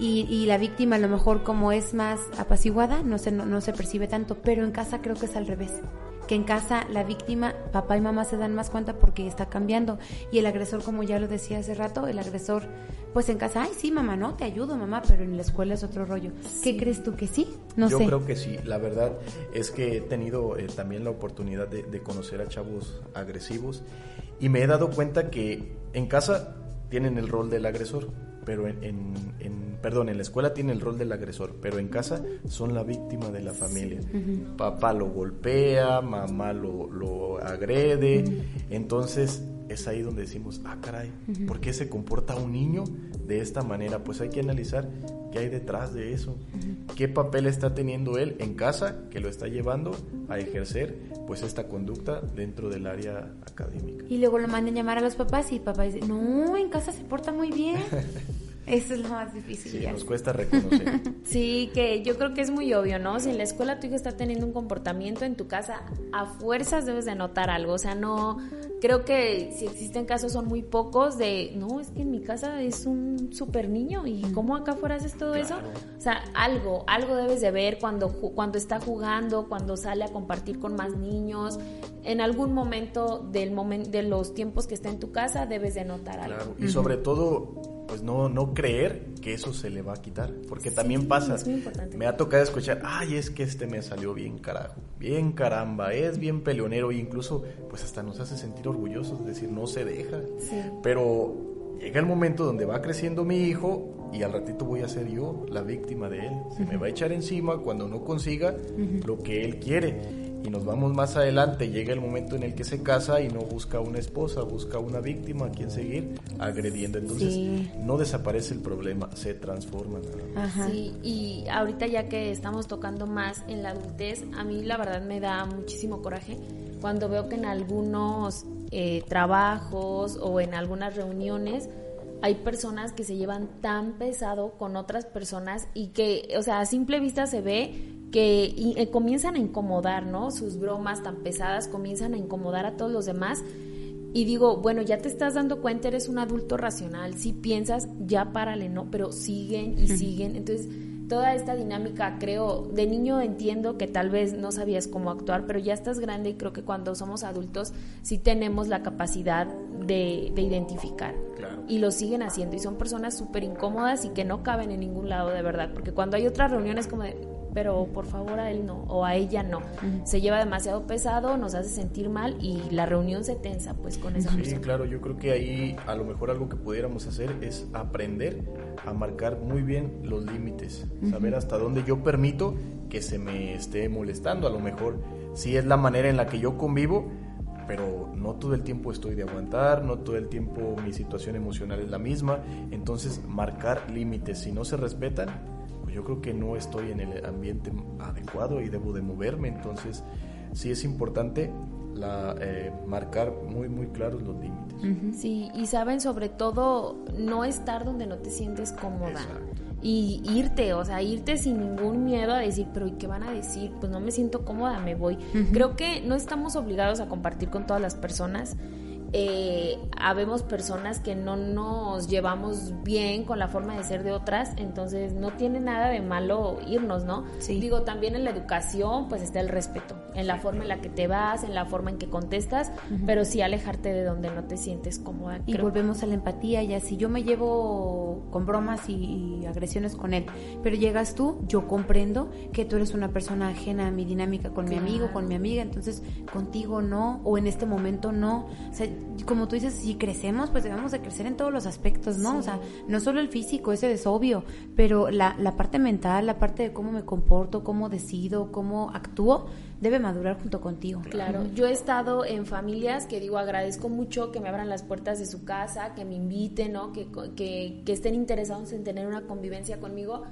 y, la víctima a lo mejor como es más apaciguada no se, no, se percibe tanto, pero en casa creo que es al revés que en casa la víctima, papá y mamá se dan más cuenta porque está cambiando. Y el agresor, como ya lo decía hace rato, el agresor, pues en casa, ay, sí, mamá, no, te ayudo, mamá, pero en la escuela es otro rollo. ¿Qué crees tú que sí? No Yo creo que sí. La verdad es que he tenido eh, también la oportunidad de, de conocer a chavos agresivos y me he dado cuenta que en casa tienen el rol del agresor pero en, en, perdón, en la escuela tiene el rol del agresor, pero en casa son la víctima de la familia. Papá lo golpea, mamá lo, lo agrede, entonces es ahí donde decimos, ah, caray, ¿por qué se comporta un niño de esta manera? Pues hay que analizar qué hay detrás de eso, qué papel está teniendo él en casa que lo está llevando a ejercer pues esta conducta dentro del área académica. Y luego lo mandan llamar a los papás y papá dice, no, en casa se porta muy bien. Eso es lo más difícil. Sí, nos cuesta reconocer. sí, que yo creo que es muy obvio, ¿no? Si en la escuela tu hijo está teniendo un comportamiento en tu casa, a fuerzas debes de notar algo. O sea, no, creo que si existen casos son muy pocos de, no, es que en mi casa es un super niño y ¿cómo acá afuera haces todo eso? O sea, algo, algo debes de ver cuando, cuando está jugando, cuando sale a compartir con más niños. En algún momento del momento de los tiempos que está en tu casa debes de notar algo. Claro, y sobre todo pues no, no creer que eso se le va a quitar, porque también pasa, me ha tocado escuchar, ay, es que este me salió bien carajo, bien caramba, es bien peleonero e incluso pues hasta nos hace sentir orgullosos, es decir, no se deja, pero llega el momento donde va creciendo mi hijo y al ratito voy a ser yo la víctima de él, se me va a echar encima cuando no consiga lo que él quiere y nos vamos más adelante, llega el momento en el que se casa y no busca una esposa, busca una víctima a quien seguir agrediendo. Entonces no desaparece el problema, se transforma. Sí, y ahorita ya que estamos tocando más en la adultez, a mí la verdad me da muchísimo coraje cuando veo que en algunos eh, trabajos o en algunas reuniones hay personas que se llevan tan pesado con otras personas y que, o sea, a simple vista se ve que eh, comienzan a incomodar, ¿no? Sus bromas tan pesadas comienzan a incomodar a todos los demás. Y digo, bueno, ya te estás dando cuenta, eres un adulto racional, si piensas, ya párale, ¿no? Pero siguen y siguen. Entonces, toda esta dinámica, creo, de niño entiendo que tal vez no sabías cómo actuar, pero ya estás grande y creo que cuando somos adultos sí tenemos la capacidad de, identificar. Y lo siguen haciendo y son personas súper incómodas y que no caben en ningún lado de verdad, porque cuando hay otras reuniones como de, pero por favor a él no o a ella no. Se lleva demasiado pesado, nos hace sentir mal y la reunión se tensa pues con esa sí, claro, yo creo que ahí a lo mejor algo que pudiéramos hacer es aprender a marcar muy bien los límites, saber hasta dónde yo permito que se me esté molestando, a lo mejor si es la manera en la que yo convivo, pero no todo el tiempo estoy de aguantar, no todo el tiempo mi situación emocional es la misma, entonces marcar límites, si no se respetan, yo creo que no estoy en el ambiente adecuado y debo de moverme, entonces sí es importante la, eh, marcar muy muy claros los límites. Sí, y saben sobre todo no estar donde no te sientes cómoda. Y irte, o sea, irte sin ningún miedo a decir, pero ¿y qué van a decir? Pues no me siento cómoda, me voy. Creo que no estamos obligados a compartir con todas las personas eh, habemos personas que no nos llevamos bien con la forma de ser de otras, entonces no tiene nada de malo irnos, ¿no? Digo, también en la educación, pues está el respeto, en la forma en la que te vas, en la forma en que contestas, pero sí alejarte de donde no te sientes cómoda. Y volvemos a la empatía, ya si yo me llevo con bromas y, agresiones con él, pero llegas tú, yo comprendo que tú eres una persona ajena a mi dinámica con mi amigo, con mi amiga, entonces contigo no, o en este momento no. O sea, como tú dices, si crecemos, pues debemos de crecer en todos los aspectos, ¿no? O sea, no solo el físico, ese es obvio, pero la, la parte mental, la parte de cómo me comporto, cómo decido, cómo actúo, debe madurar junto contigo. Claro, yo he estado en familias que digo, agradezco mucho que me abran las puertas de su casa, que me inviten, ¿no? Que, que, que estén interesados en tener una convivencia conmigo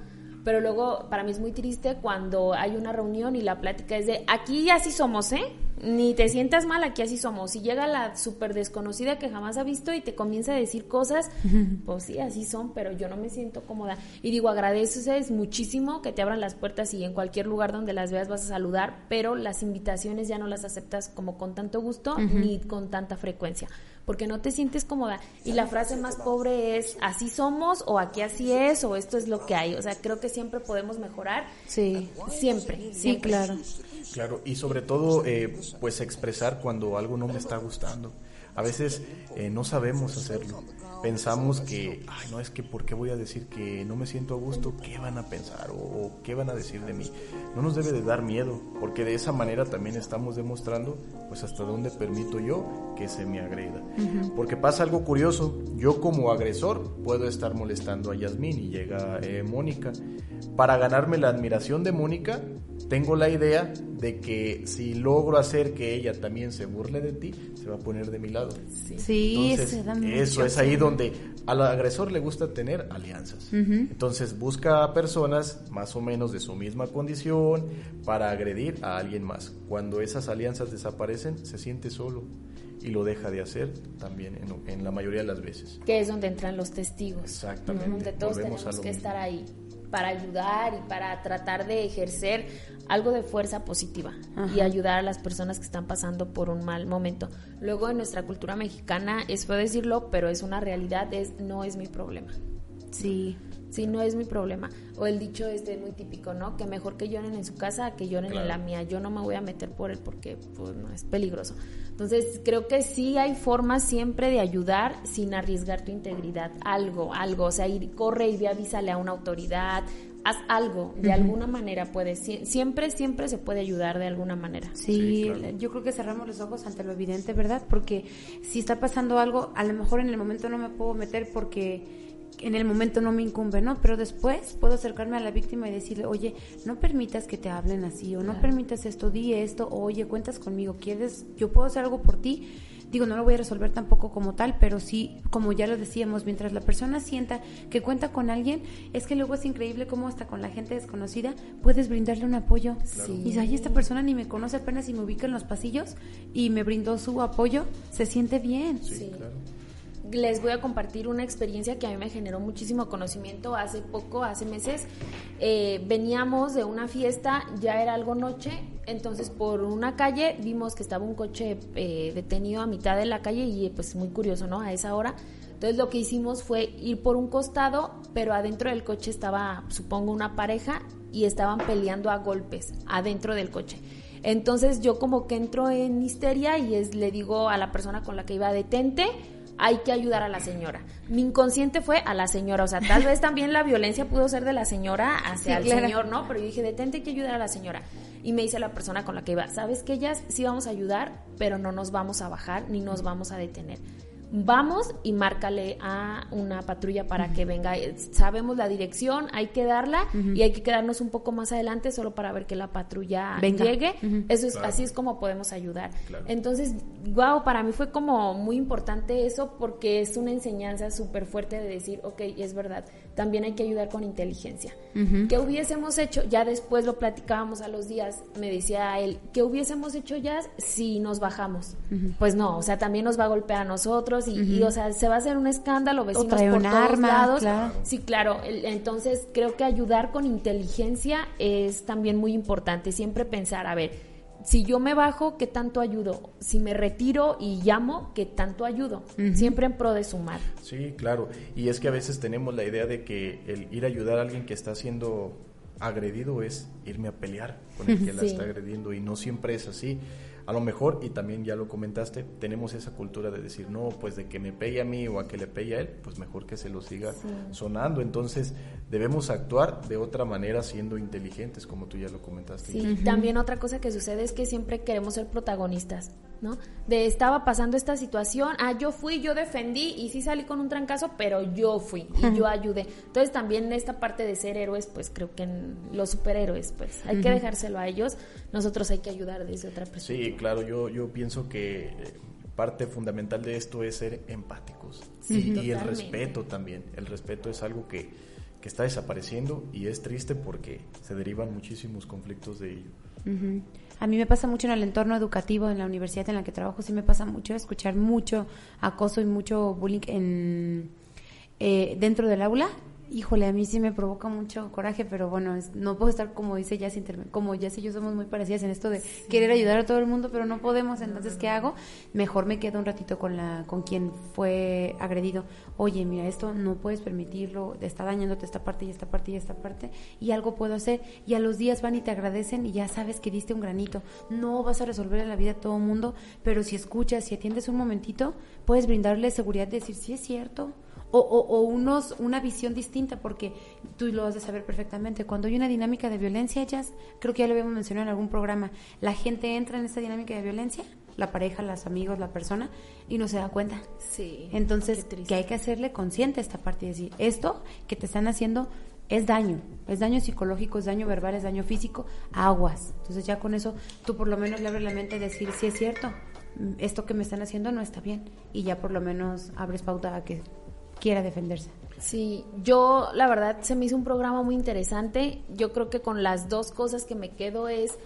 pero luego para mí es muy triste cuando hay una reunión y la plática es de aquí así somos, ¿eh? Ni te sientas mal, aquí así somos. Si llega la súper desconocida que jamás ha visto y te comienza a decir cosas, pues sí, así son, pero yo no me siento cómoda. Y digo, agradeces muchísimo que te abran las puertas y en cualquier lugar donde las veas vas a saludar, pero las invitaciones ya no las aceptas como con tanto gusto ni con tanta frecuencia porque no te sientes cómoda. Y la frase más pobre es, así somos, o aquí así es, o esto es lo que hay. O sea, creo que siempre podemos mejorar. Sí. Siempre. Sí, claro. Claro, y sobre todo, eh, pues expresar cuando algo no me está gustando. A veces eh, no sabemos hacerlo pensamos que, ay, no es que, ¿por qué voy a decir que no me siento a gusto? ¿Qué van a pensar o, qué van a decir de mí? No nos debe de dar miedo, porque de esa manera también estamos demostrando, pues, hasta dónde permito yo que se me agreda. Porque pasa algo curioso, yo como agresor puedo estar molestando a Yasmín y llega eh, Mónica. Para ganarme la admiración de Mónica, tengo la idea de que si logro hacer que ella también se burle de ti, se va a poner de mi lado. Sí, eso es ahí donde al agresor le gusta tener alianzas. Entonces busca personas más o menos de su misma condición para agredir a alguien más. Cuando esas alianzas desaparecen, se siente solo y lo deja de hacer también en, la mayoría de las veces. Que es donde entran los testigos. Exactamente. Donde todos tenemos que estar ahí para ayudar y para tratar de ejercer algo de fuerza positiva y ayudar a las personas que están pasando por un mal momento. Luego en nuestra cultura mexicana, es feo decirlo, pero es una realidad, es no es mi problema. Sí. Sí, no es mi problema. O el dicho este muy típico, ¿no? Que mejor que lloren en su casa que lloren en la mía. Yo no me voy a meter por él porque pues, no, es peligroso. Entonces, creo que sí hay formas siempre de ayudar sin arriesgar tu integridad. Algo, algo. O sea, ir, corre y ve, avísale a una autoridad. Haz algo, de alguna manera puedes. Siempre, siempre se puede ayudar de alguna manera. Sí, yo creo que cerramos los ojos ante lo evidente, ¿verdad? Porque si está pasando algo, a lo mejor en el momento no me puedo meter porque en el momento no me incumbe, ¿no? Pero después puedo acercarme a la víctima y decirle, oye, no permitas que te hablen así, o no permitas esto, di esto, o, oye, cuentas conmigo, ¿quieres? Yo puedo hacer algo por ti. Digo, no lo voy a resolver tampoco como tal, pero sí, como ya lo decíamos, mientras la persona sienta que cuenta con alguien, es que luego es increíble cómo hasta con la gente desconocida puedes brindarle un apoyo. Y dice, ay, esta persona ni me conoce apenas y me ubica en los pasillos y me brindó su apoyo, se siente bien. Sí, claro les voy a compartir una experiencia que a mí me generó muchísimo conocimiento hace poco, hace meses. Eh, veníamos de una fiesta, ya era algo noche, entonces por una calle vimos que estaba un coche eh, detenido a mitad de la calle y pues muy curioso, ¿no? A esa hora. Entonces lo que hicimos fue ir por un costado, pero adentro del coche estaba, supongo, una pareja y estaban peleando a golpes adentro del coche. Entonces yo como que entro en histeria y le digo a la persona con la que iba, detente, hay que ayudar a la señora. Mi inconsciente fue a la señora, o sea, tal vez también la violencia pudo ser de la señora hacia el señor, ¿no? Pero yo dije, detente, hay que ayudar a la señora. Y me dice la persona con la que iba, ¿sabes que ellas sí vamos a ayudar, pero no nos vamos a bajar ni nos vamos a detener? Vamos y márcale a una patrulla para que venga. Sabemos la dirección, hay que darla y hay que quedarnos un poco más adelante solo para ver que la patrulla llegue. Eso es así es como podemos ayudar. Entonces, wow, para mí fue como muy importante eso porque es una enseñanza súper fuerte de decir, ok, es verdad, también hay que ayudar con inteligencia. ¿Qué hubiésemos hecho? Ya después lo platicábamos a los días, me decía él, ¿qué hubiésemos hecho ya si nos bajamos? Pues no, o sea, también nos va a golpear a nosotros y, o sea, se va a hacer un escándalo, vecinos por todos lados. Sí, claro. entonces creo que ayudar con inteligencia es también muy importante. Siempre pensar, a ver, si yo me bajo, ¿qué tanto ayudo? Si me retiro y llamo, ¿qué tanto ayudo? Siempre en pro de sumar. Sí, claro. Y es que a veces tenemos la idea de que el ir a ayudar a alguien que está siendo agredido es irme a pelear con el que la está agrediendo y no siempre es así a lo mejor, y también ya lo comentaste, tenemos esa cultura de decir, no, pues de que me pegue a mí o a que le pegue a él, pues mejor que se lo siga sonando. Entonces, debemos actuar de otra manera siendo inteligentes, como tú ya lo comentaste. Sí, también otra cosa que sucede es que siempre queremos ser protagonistas. ¿No? De estaba pasando esta situación, ah, yo fui, yo defendí y sí salí con un trancazo, pero yo fui y yo ayudé. Entonces también esta parte de ser héroes, pues creo que en los superhéroes, pues hay que dejárselo a ellos, nosotros hay que ayudar desde otra perspectiva. Sí, claro, yo, yo pienso que eh, parte fundamental de esto es ser empáticos y, el respeto también. El respeto es algo que, que, está desapareciendo y es triste porque se derivan muchísimos conflictos de ello. A mí me pasa mucho en el entorno educativo, en la universidad en la que trabajo, sí me pasa mucho escuchar mucho acoso y mucho bullying en, eh, dentro del aula híjole, a mí sí me provoca mucho coraje, pero bueno, no puedo estar como dice Jessy, como Jessy y yo somos muy parecidas en esto de querer ayudar a todo el mundo, pero no podemos, entonces ¿qué hago? Mejor me quedo un ratito con la con quien fue agredido. Oye, mira, esto no puedes permitirlo, te está dañándote esta parte y esta parte y esta parte y algo puedo hacer y a los días van y te agradecen y ya sabes que diste un granito. No vas a resolver en la vida a todo el mundo, pero si escuchas, si atiendes un momentito, puedes brindarle seguridad de decir, sí es cierto o, o, unos, una visión distinta, porque tú lo has de saber perfectamente. Cuando hay una dinámica de violencia, ellas, creo que ya lo habíamos mencionado en algún programa, la gente entra en esta dinámica de violencia, la pareja, los amigos, la persona, y no se da cuenta. Sí. Entonces, que hay que hacerle consciente esta parte y decir, esto que te están haciendo es daño, es daño psicológico, es daño verbal, es daño físico, aguas. Entonces ya con eso tú por lo menos le abres la mente y decir, si es cierto, esto que me están haciendo no está bien. Y ya por lo menos abres pauta a que quiera defenderse. Sí, yo la verdad se me hizo un programa muy interesante. Yo creo que con las dos cosas que me quedo es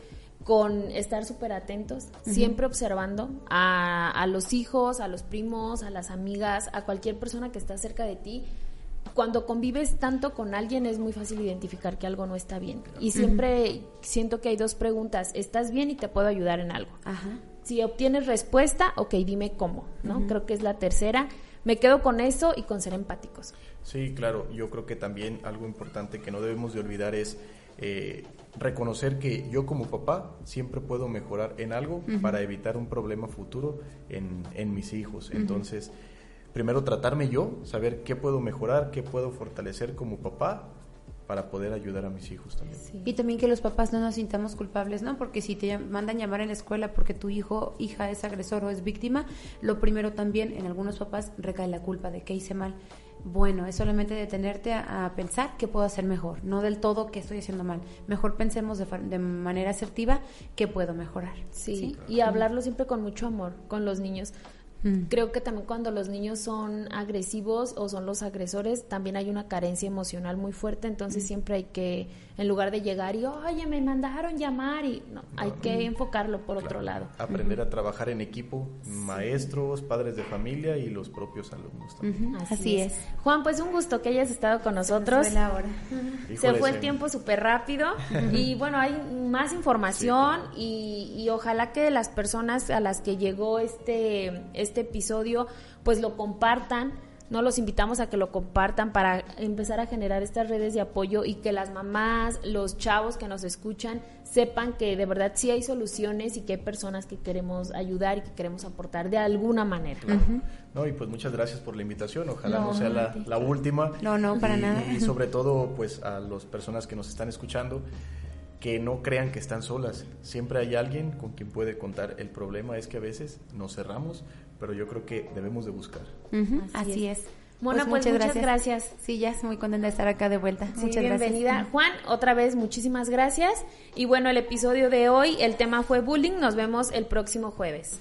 con estar súper atentos, siempre observando a, a, los hijos, a los primos, a las amigas, a cualquier persona que está cerca de ti. Cuando convives tanto con alguien es muy fácil identificar que algo no está bien. Y siempre siento que hay dos preguntas, ¿estás bien y te puedo ayudar en algo? Ajá. Si obtienes respuesta, ok, dime cómo, ¿no? Creo que es la tercera me quedo con eso y con ser empáticos. Sí, claro, yo creo que también algo importante que no debemos de olvidar es eh, reconocer que yo como papá siempre puedo mejorar en algo para evitar un problema futuro en, en mis hijos. Entonces, primero tratarme yo, saber qué puedo mejorar, qué puedo fortalecer como papá para poder ayudar a mis hijos también. Y también que los papás no nos sintamos culpables, ¿no? Porque si te mandan llamar en la escuela porque tu hijo, hija es agresor o es víctima, lo primero también en algunos papás recae la culpa de que hice mal. Bueno, es solamente detenerte a, pensar qué puedo hacer mejor, no del todo qué estoy haciendo mal. Mejor pensemos de, de manera asertiva qué puedo mejorar. Sí, y hablarlo siempre con mucho amor con los niños. Mm. Creo que también cuando los niños son agresivos o son los agresores, también hay una carencia emocional muy fuerte, entonces mm. siempre hay que, en lugar de llegar y, oye, me mandaron llamar, y no, hay que enfocarlo por otro lado. Aprender a trabajar en equipo, maestros, padres de familia y los propios alumnos también. Así, es. Juan, pues un gusto que hayas estado con nosotros. Se fue, Se fue el tiempo súper rápido y bueno, hay más información y, y ojalá que las personas a las que llegó este, este este episodio, pues lo compartan. No los invitamos a que lo compartan para empezar a generar estas redes de apoyo y que las mamás, los chavos que nos escuchan sepan que de verdad sí hay soluciones y que hay personas que queremos ayudar y que queremos aportar de alguna manera. No, y pues muchas gracias por la invitación. Ojalá no, sea la, última. No, no, para nada. Y sobre todo, pues a las personas que nos están escuchando que no crean que están solas. Siempre hay alguien con quien puede contar. El problema es que a veces nos cerramos, pero yo creo que debemos de buscar. Así, es. Bueno, pues, pues muchas, gracias. Sí, ya es muy contenta de estar acá de vuelta. muchas bienvenida. Juan, otra vez muchísimas gracias. Y bueno, el episodio de hoy, el tema fue bullying. Nos vemos el próximo jueves.